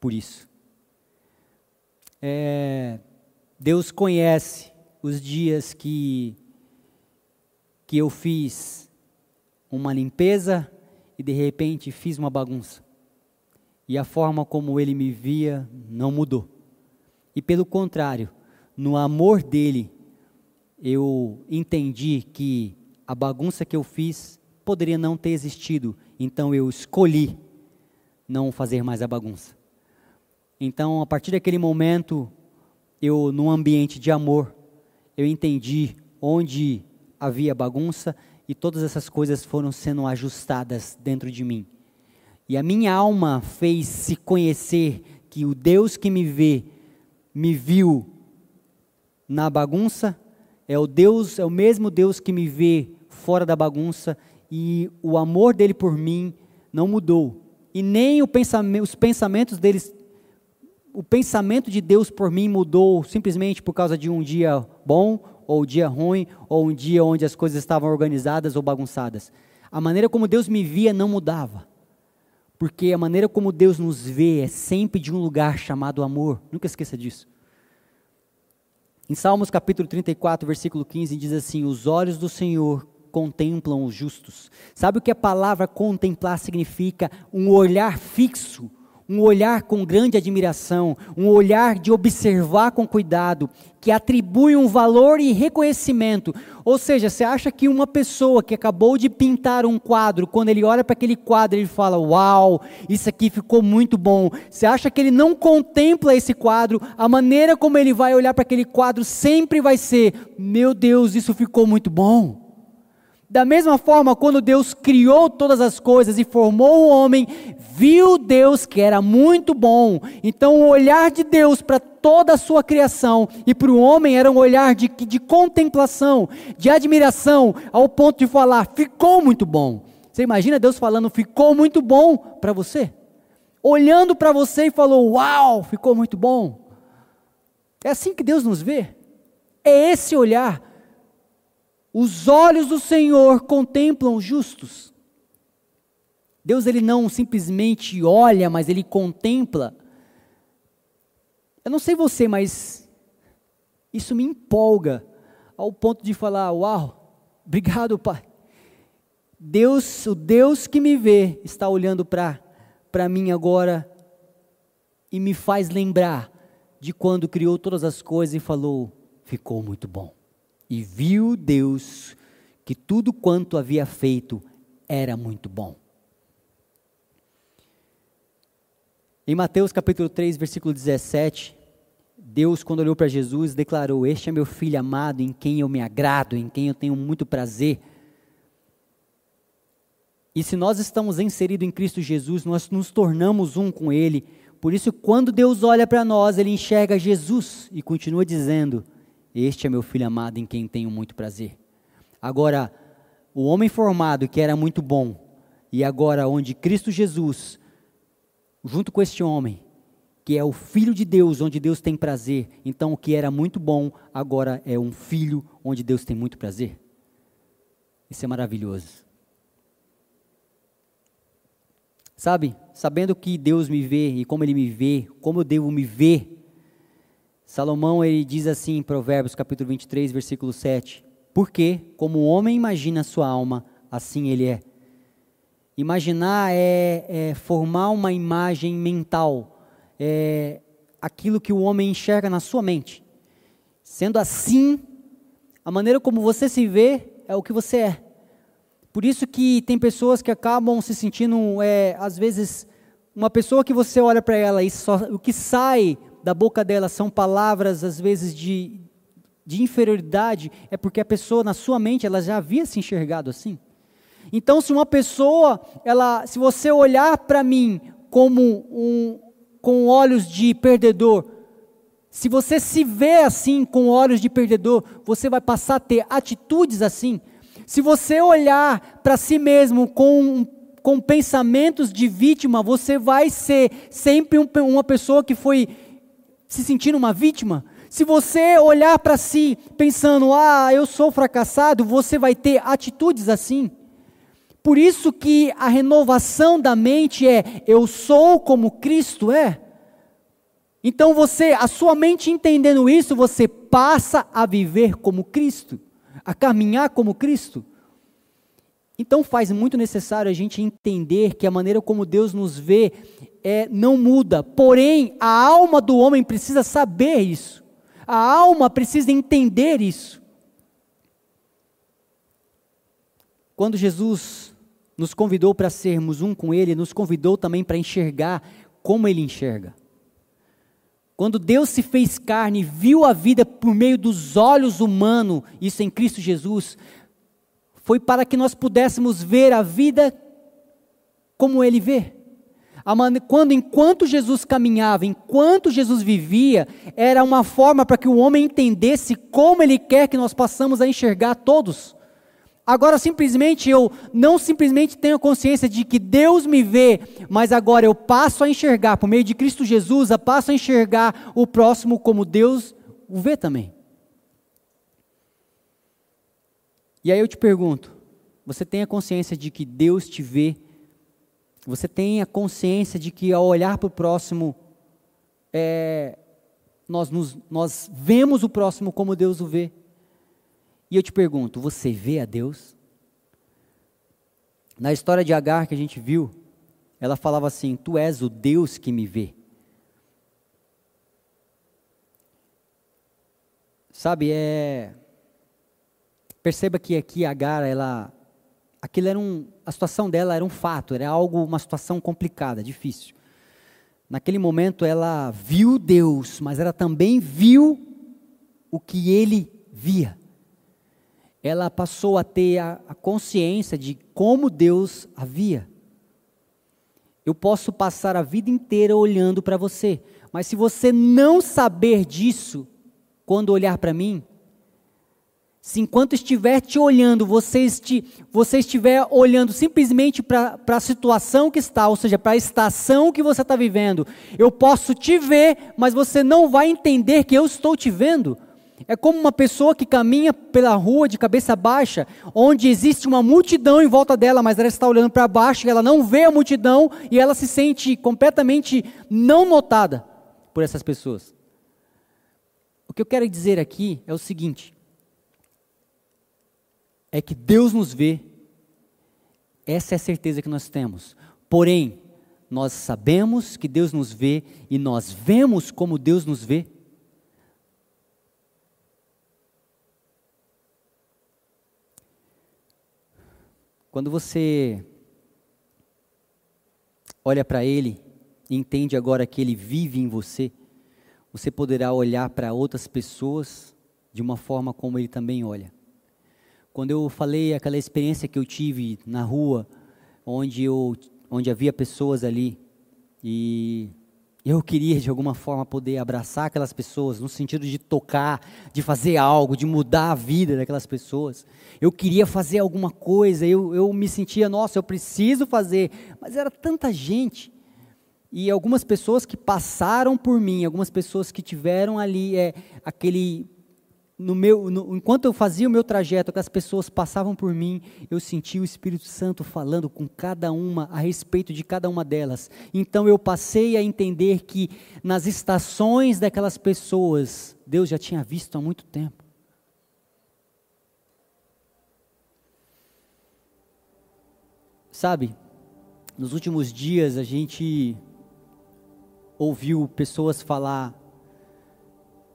por isso. É, Deus conhece os dias que, que eu fiz uma limpeza e de repente fiz uma bagunça. E a forma como ele me via não mudou. E pelo contrário, no amor dele, eu entendi que a bagunça que eu fiz poderia não ter existido. Então eu escolhi não fazer mais a bagunça. Então, a partir daquele momento, eu, num ambiente de amor, eu entendi onde havia bagunça e todas essas coisas foram sendo ajustadas dentro de mim. E a minha alma fez se conhecer que o Deus que me vê, me viu na bagunça, é o Deus, é o mesmo Deus que me vê fora da bagunça e o amor dele por mim não mudou. E nem pensamento, os pensamentos deles o pensamento de Deus por mim mudou simplesmente por causa de um dia bom, ou um dia ruim, ou um dia onde as coisas estavam organizadas ou bagunçadas. A maneira como Deus me via não mudava. Porque a maneira como Deus nos vê é sempre de um lugar chamado amor. Nunca esqueça disso. Em Salmos capítulo 34, versículo 15, diz assim: Os olhos do Senhor contemplam os justos. Sabe o que a palavra contemplar significa? Um olhar fixo um olhar com grande admiração, um olhar de observar com cuidado, que atribui um valor e reconhecimento. Ou seja, você acha que uma pessoa que acabou de pintar um quadro, quando ele olha para aquele quadro, ele fala: Uau, isso aqui ficou muito bom. Você acha que ele não contempla esse quadro? A maneira como ele vai olhar para aquele quadro sempre vai ser: Meu Deus, isso ficou muito bom. Da mesma forma, quando Deus criou todas as coisas e formou o homem, viu Deus que era muito bom. Então, o olhar de Deus para toda a sua criação e para o homem era um olhar de, de contemplação, de admiração, ao ponto de falar: ficou muito bom. Você imagina Deus falando: ficou muito bom para você? Olhando para você e falou: Uau, ficou muito bom. É assim que Deus nos vê. É esse olhar os olhos do Senhor contemplam os justos. Deus ele não simplesmente olha, mas ele contempla. Eu não sei você, mas isso me empolga ao ponto de falar: "Uau, obrigado, Pai. Deus, o Deus que me vê, está olhando para para mim agora e me faz lembrar de quando criou todas as coisas e falou: ficou muito bom. E viu Deus que tudo quanto havia feito era muito bom. Em Mateus capítulo 3, versículo 17, Deus, quando olhou para Jesus, declarou: Este é meu filho amado, em quem eu me agrado, em quem eu tenho muito prazer. E se nós estamos inseridos em Cristo Jesus, nós nos tornamos um com Ele. Por isso, quando Deus olha para nós, Ele enxerga Jesus e continua dizendo: este é meu filho amado em quem tenho muito prazer. Agora, o homem formado que era muito bom, e agora onde Cristo Jesus, junto com este homem, que é o filho de Deus, onde Deus tem prazer, então o que era muito bom, agora é um filho onde Deus tem muito prazer. Isso é maravilhoso. Sabe, sabendo que Deus me vê e como Ele me vê, como eu devo me ver, Salomão ele diz assim em Provérbios capítulo 23, versículo 7: Porque, como o homem imagina a sua alma, assim ele é. Imaginar é, é formar uma imagem mental, é aquilo que o homem enxerga na sua mente. Sendo assim, a maneira como você se vê é o que você é. Por isso que tem pessoas que acabam se sentindo, é, às vezes, uma pessoa que você olha para ela e só, o que sai da boca dela são palavras, às vezes, de, de inferioridade, é porque a pessoa, na sua mente, ela já havia se enxergado assim. Então, se uma pessoa, ela, se você olhar para mim como um, com olhos de perdedor, se você se vê assim com olhos de perdedor, você vai passar a ter atitudes assim. Se você olhar para si mesmo com, com pensamentos de vítima, você vai ser sempre um, uma pessoa que foi se sentindo uma vítima. Se você olhar para si pensando, ah, eu sou fracassado, você vai ter atitudes assim. Por isso que a renovação da mente é eu sou como Cristo é. Então você, a sua mente entendendo isso, você passa a viver como Cristo, a caminhar como Cristo. Então faz muito necessário a gente entender que a maneira como Deus nos vê é, não muda. Porém, a alma do homem precisa saber isso. A alma precisa entender isso. Quando Jesus nos convidou para sermos um com Ele, nos convidou também para enxergar como Ele enxerga. Quando Deus se fez carne, viu a vida por meio dos olhos humanos, isso em Cristo Jesus, foi para que nós pudéssemos ver a vida como Ele vê. Quando, enquanto Jesus caminhava, enquanto Jesus vivia, era uma forma para que o homem entendesse como Ele quer que nós possamos a enxergar todos. Agora simplesmente eu não simplesmente tenho consciência de que Deus me vê, mas agora eu passo a enxergar, por meio de Cristo Jesus, eu passo a enxergar o próximo como Deus o vê também. E aí eu te pergunto: você tem a consciência de que Deus te vê? Você tem a consciência de que ao olhar para o próximo, é, nós, nos, nós vemos o próximo como Deus o vê? E eu te pergunto: você vê a Deus? Na história de Agar que a gente viu, ela falava assim: Tu és o Deus que me vê. Sabe, é. Perceba que aqui Agar, ela. Aquilo era um. A situação dela era um fato, era algo, uma situação complicada, difícil. Naquele momento ela viu Deus, mas ela também viu o que ele via ela passou a ter a, a consciência de como Deus a via. Eu posso passar a vida inteira olhando para você, mas se você não saber disso, quando olhar para mim, se enquanto estiver te olhando, você, esti, você estiver olhando simplesmente para a situação que está, ou seja, para a estação que você está vivendo, eu posso te ver, mas você não vai entender que eu estou te vendo, é como uma pessoa que caminha pela rua de cabeça baixa, onde existe uma multidão em volta dela, mas ela está olhando para baixo, e ela não vê a multidão e ela se sente completamente não notada por essas pessoas. O que eu quero dizer aqui é o seguinte: é que Deus nos vê, essa é a certeza que nós temos. Porém, nós sabemos que Deus nos vê e nós vemos como Deus nos vê. Quando você olha para Ele e entende agora que Ele vive em você, você poderá olhar para outras pessoas de uma forma como Ele também olha. Quando eu falei aquela experiência que eu tive na rua, onde, eu, onde havia pessoas ali, e eu queria, de alguma forma, poder abraçar aquelas pessoas, no sentido de tocar, de fazer algo, de mudar a vida daquelas pessoas. Eu queria fazer alguma coisa, eu, eu me sentia, nossa, eu preciso fazer, mas era tanta gente. E algumas pessoas que passaram por mim, algumas pessoas que tiveram ali é, aquele no meu, no, enquanto eu fazia o meu trajeto, que as pessoas passavam por mim, eu sentia o Espírito Santo falando com cada uma a respeito de cada uma delas. Então eu passei a entender que nas estações daquelas pessoas, Deus já tinha visto há muito tempo. Sabe, nos últimos dias a gente ouviu pessoas falar,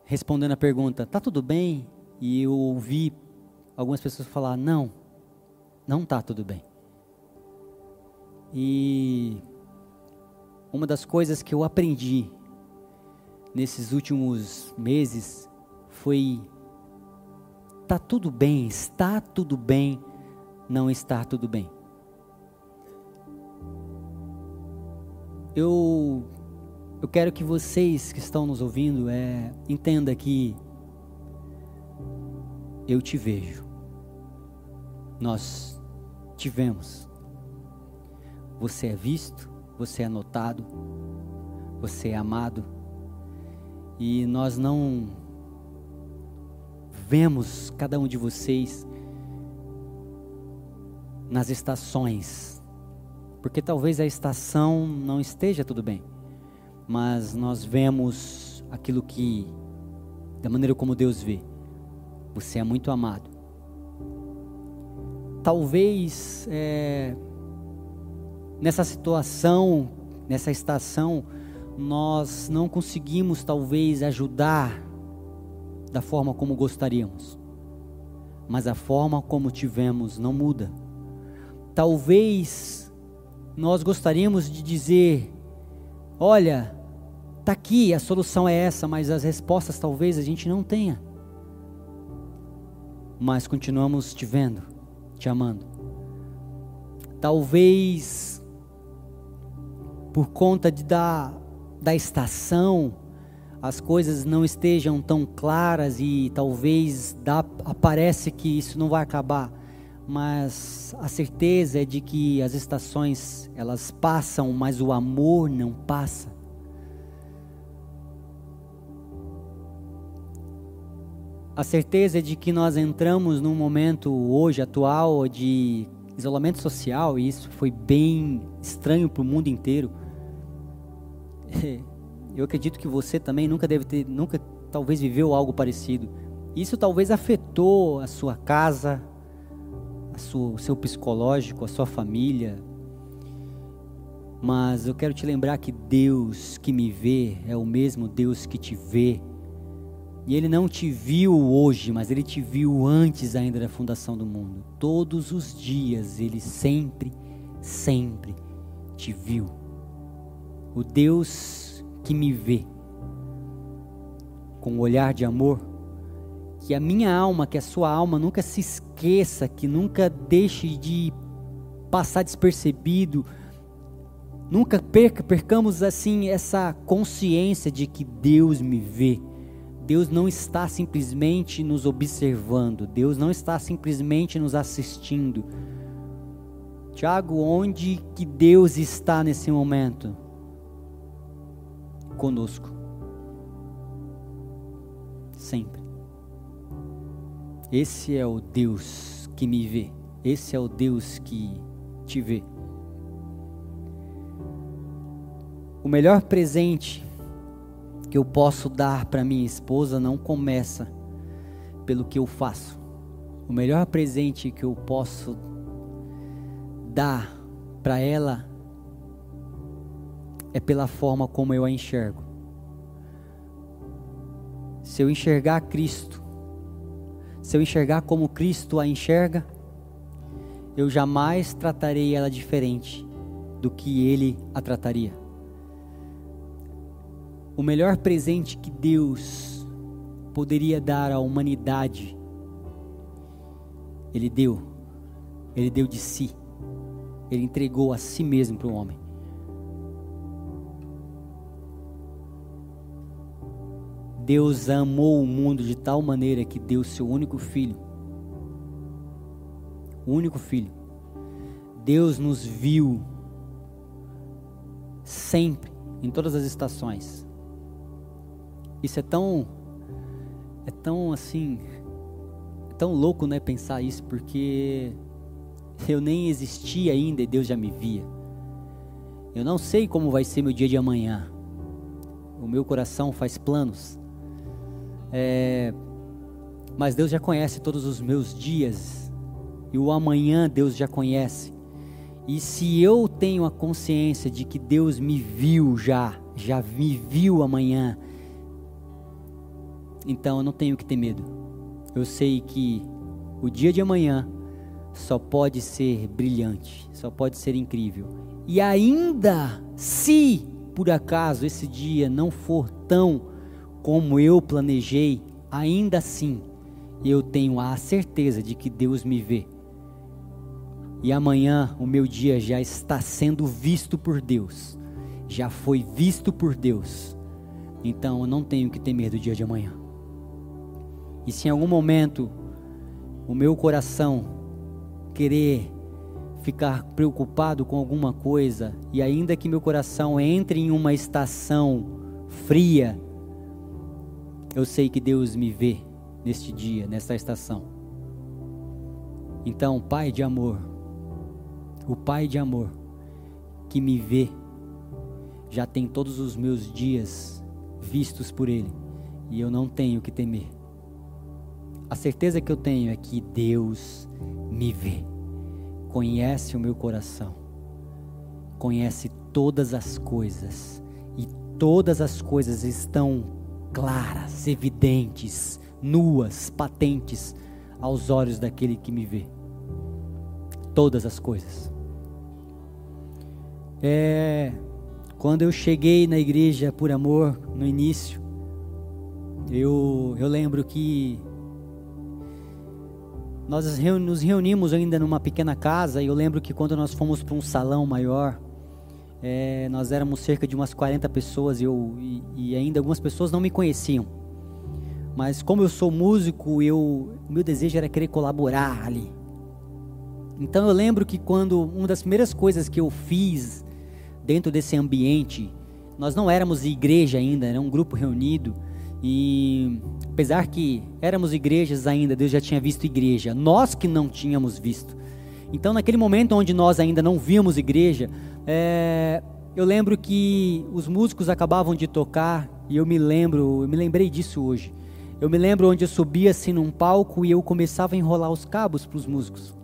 respondendo a pergunta, tá tudo bem? E eu ouvi algumas pessoas falar, não, não tá tudo bem. E uma das coisas que eu aprendi nesses últimos meses foi tá tudo bem, está tudo bem, não está tudo bem. Eu eu quero que vocês que estão nos ouvindo é, entenda que eu te vejo. Nós tivemos. Você é visto, você é notado, você é amado. E nós não vemos cada um de vocês nas estações, porque talvez a estação não esteja tudo bem mas nós vemos aquilo que, da maneira como Deus vê. Você é muito amado. Talvez é, nessa situação, nessa estação, nós não conseguimos talvez ajudar da forma como gostaríamos, mas a forma como tivemos não muda. Talvez nós gostaríamos de dizer: olha, Está aqui, a solução é essa, mas as respostas talvez a gente não tenha. Mas continuamos te vendo, te amando. Talvez por conta de, da, da estação, as coisas não estejam tão claras e talvez dá, aparece que isso não vai acabar, mas a certeza é de que as estações elas passam, mas o amor não passa. A certeza de que nós entramos num momento hoje atual de isolamento social e isso foi bem estranho para o mundo inteiro. [laughs] Eu acredito que você também nunca deve ter, nunca talvez viveu algo parecido. Isso talvez afetou a sua casa, a sua, o seu psicológico, a sua família. Mas eu quero te lembrar que Deus que me vê é o mesmo Deus que te vê e ele não te viu hoje, mas ele te viu antes ainda da fundação do mundo. Todos os dias ele sempre, sempre te viu. O Deus que me vê com um olhar de amor, que a minha alma, que a sua alma nunca se esqueça, que nunca deixe de passar despercebido, nunca perca, percamos assim essa consciência de que Deus me vê Deus não está simplesmente nos observando, Deus não está simplesmente nos assistindo. Tiago, onde que Deus está nesse momento? Conosco. Sempre. Esse é o Deus que me vê. Esse é o Deus que te vê. O melhor presente que eu posso dar para minha esposa não começa pelo que eu faço. O melhor presente que eu posso dar para ela é pela forma como eu a enxergo. Se eu enxergar Cristo, se eu enxergar como Cristo a enxerga, eu jamais tratarei ela diferente do que ele a trataria. O melhor presente que Deus poderia dar à humanidade, Ele deu. Ele deu de si. Ele entregou a si mesmo para o homem. Deus amou o mundo de tal maneira que deu seu único filho. O único filho. Deus nos viu sempre, em todas as estações. Isso é tão é tão assim, é tão louco, né, pensar isso, porque eu nem existia ainda e Deus já me via. Eu não sei como vai ser meu dia de amanhã. O meu coração faz planos. É, mas Deus já conhece todos os meus dias. E o amanhã Deus já conhece. E se eu tenho a consciência de que Deus me viu já já me viu amanhã. Então eu não tenho que ter medo. Eu sei que o dia de amanhã só pode ser brilhante, só pode ser incrível. E ainda se por acaso esse dia não for tão como eu planejei, ainda assim eu tenho a certeza de que Deus me vê. E amanhã o meu dia já está sendo visto por Deus, já foi visto por Deus. Então eu não tenho que ter medo do dia de amanhã. E se em algum momento o meu coração querer ficar preocupado com alguma coisa, e ainda que meu coração entre em uma estação fria, eu sei que Deus me vê neste dia, nesta estação. Então, Pai de amor, o Pai de amor que me vê, já tem todos os meus dias vistos por Ele, e eu não tenho que temer. A certeza que eu tenho é que Deus me vê, conhece o meu coração, conhece todas as coisas, e todas as coisas estão claras, evidentes, nuas, patentes aos olhos daquele que me vê. Todas as coisas. É, quando eu cheguei na igreja por amor no início, eu, eu lembro que nós nos reunimos ainda numa pequena casa e eu lembro que quando nós fomos para um salão maior, é, nós éramos cerca de umas 40 pessoas eu, e, e ainda algumas pessoas não me conheciam. Mas como eu sou músico, eu, o meu desejo era querer colaborar ali. Então eu lembro que quando uma das primeiras coisas que eu fiz dentro desse ambiente, nós não éramos igreja ainda, era um grupo reunido. E apesar que éramos igrejas ainda, Deus já tinha visto igreja, nós que não tínhamos visto. Então, naquele momento onde nós ainda não víamos igreja, é, eu lembro que os músicos acabavam de tocar e eu me lembro, eu me lembrei disso hoje. Eu me lembro onde eu subia assim num palco e eu começava a enrolar os cabos para os músicos.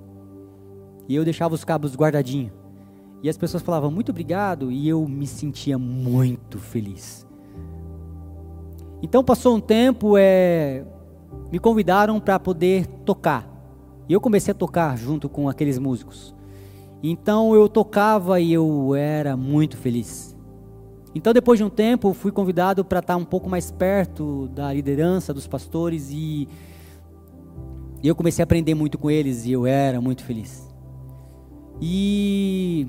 E eu deixava os cabos guardadinho. E as pessoas falavam muito obrigado e eu me sentia muito feliz. Então passou um tempo, é, me convidaram para poder tocar. E eu comecei a tocar junto com aqueles músicos. Então eu tocava e eu era muito feliz. Então, depois de um tempo, fui convidado para estar um pouco mais perto da liderança dos pastores e eu comecei a aprender muito com eles e eu era muito feliz. E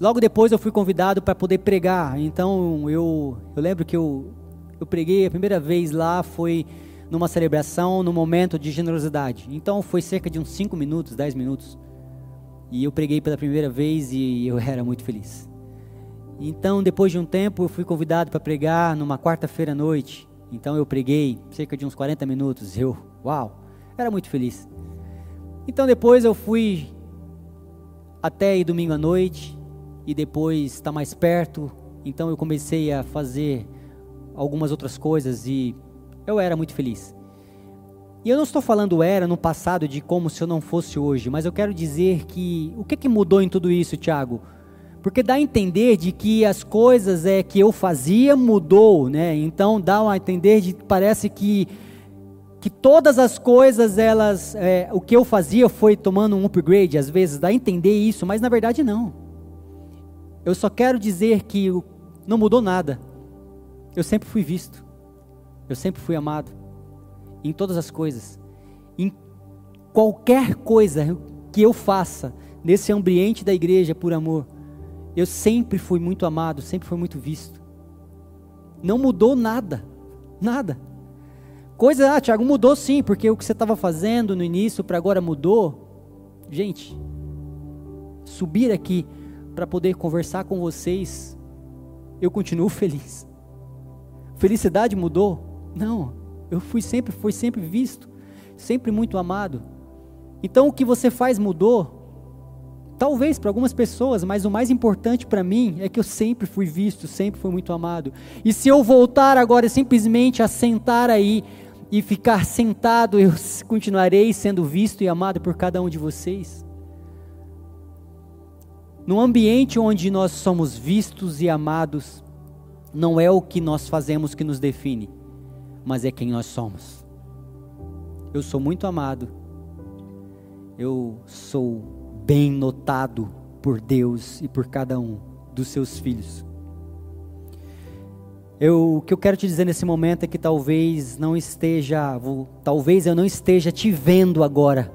logo depois eu fui convidado para poder pregar. Então, eu, eu lembro que eu, eu preguei a primeira vez lá foi numa celebração, num momento de generosidade. Então, foi cerca de uns 5 minutos, 10 minutos. E eu preguei pela primeira vez e eu era muito feliz. Então, depois de um tempo, eu fui convidado para pregar numa quarta-feira à noite. Então, eu preguei cerca de uns 40 minutos. Eu, uau, era muito feliz. Então, depois eu fui até domingo à noite e depois está mais perto. Então, eu comecei a fazer algumas outras coisas e eu era muito feliz. E eu não estou falando era no passado de como se eu não fosse hoje, mas eu quero dizer que o que, que mudou em tudo isso, Tiago? Porque dá a entender de que as coisas é que eu fazia mudou, né? Então dá a entender de parece que que todas as coisas elas é, o que eu fazia foi tomando um upgrade, às vezes dá a entender isso, mas na verdade não. Eu só quero dizer que não mudou nada. Eu sempre fui visto. Eu sempre fui amado em todas as coisas. Em qualquer coisa que eu faça nesse ambiente da igreja por amor, eu sempre fui muito amado, sempre fui muito visto. Não mudou nada, nada. Coisa, ah, Tiago, mudou sim, porque o que você estava fazendo no início para agora mudou. Gente, subir aqui para poder conversar com vocês, eu continuo [laughs] feliz. Felicidade mudou? Não, eu fui sempre, fui sempre visto, sempre muito amado. Então o que você faz mudou? Talvez para algumas pessoas, mas o mais importante para mim é que eu sempre fui visto, sempre fui muito amado. E se eu voltar agora simplesmente a sentar aí e ficar sentado, eu continuarei sendo visto e amado por cada um de vocês. Num ambiente onde nós somos vistos e amados, não é o que nós fazemos que nos define, mas é quem nós somos. Eu sou muito amado, eu sou bem notado por Deus e por cada um dos seus filhos. Eu, o que eu quero te dizer nesse momento é que talvez não esteja, vou, talvez eu não esteja te vendo agora.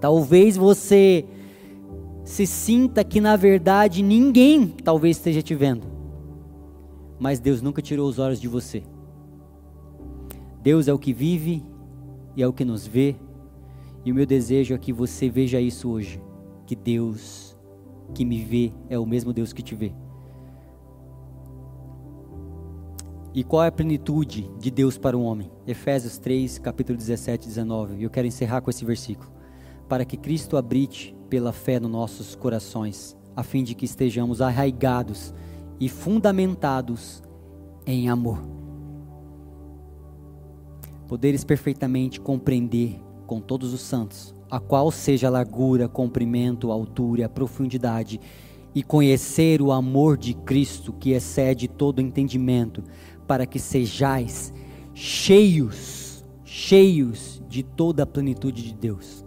Talvez você se sinta que na verdade ninguém talvez esteja te vendo. Mas Deus nunca tirou os olhos de você. Deus é o que vive e é o que nos vê. E o meu desejo é que você veja isso hoje, que Deus que me vê é o mesmo Deus que te vê. E qual é a plenitude de Deus para o homem? Efésios 3, capítulo 17 e 19. E eu quero encerrar com esse versículo. Para que Cristo habite pela fé nos nossos corações, a fim de que estejamos arraigados e fundamentados em amor. Poderes perfeitamente compreender com todos os santos, a qual seja a largura, comprimento, altura profundidade, e conhecer o amor de Cristo que excede todo entendimento, para que sejais cheios, cheios de toda a plenitude de Deus.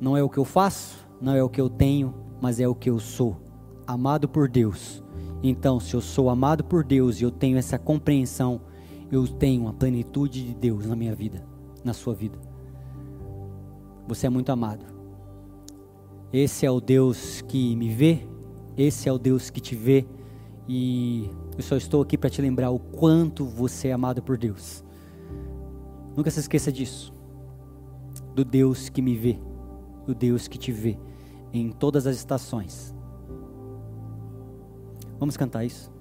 Não é o que eu faço, não é o que eu tenho, mas é o que eu sou, amado por Deus. Então, se eu sou amado por Deus e eu tenho essa compreensão, eu tenho a plenitude de Deus na minha vida, na sua vida. Você é muito amado. Esse é o Deus que me vê, esse é o Deus que te vê e eu só estou aqui para te lembrar o quanto você é amado por Deus. Nunca se esqueça disso. Do Deus que me vê, do Deus que te vê em todas as estações. Vamos cantar isso?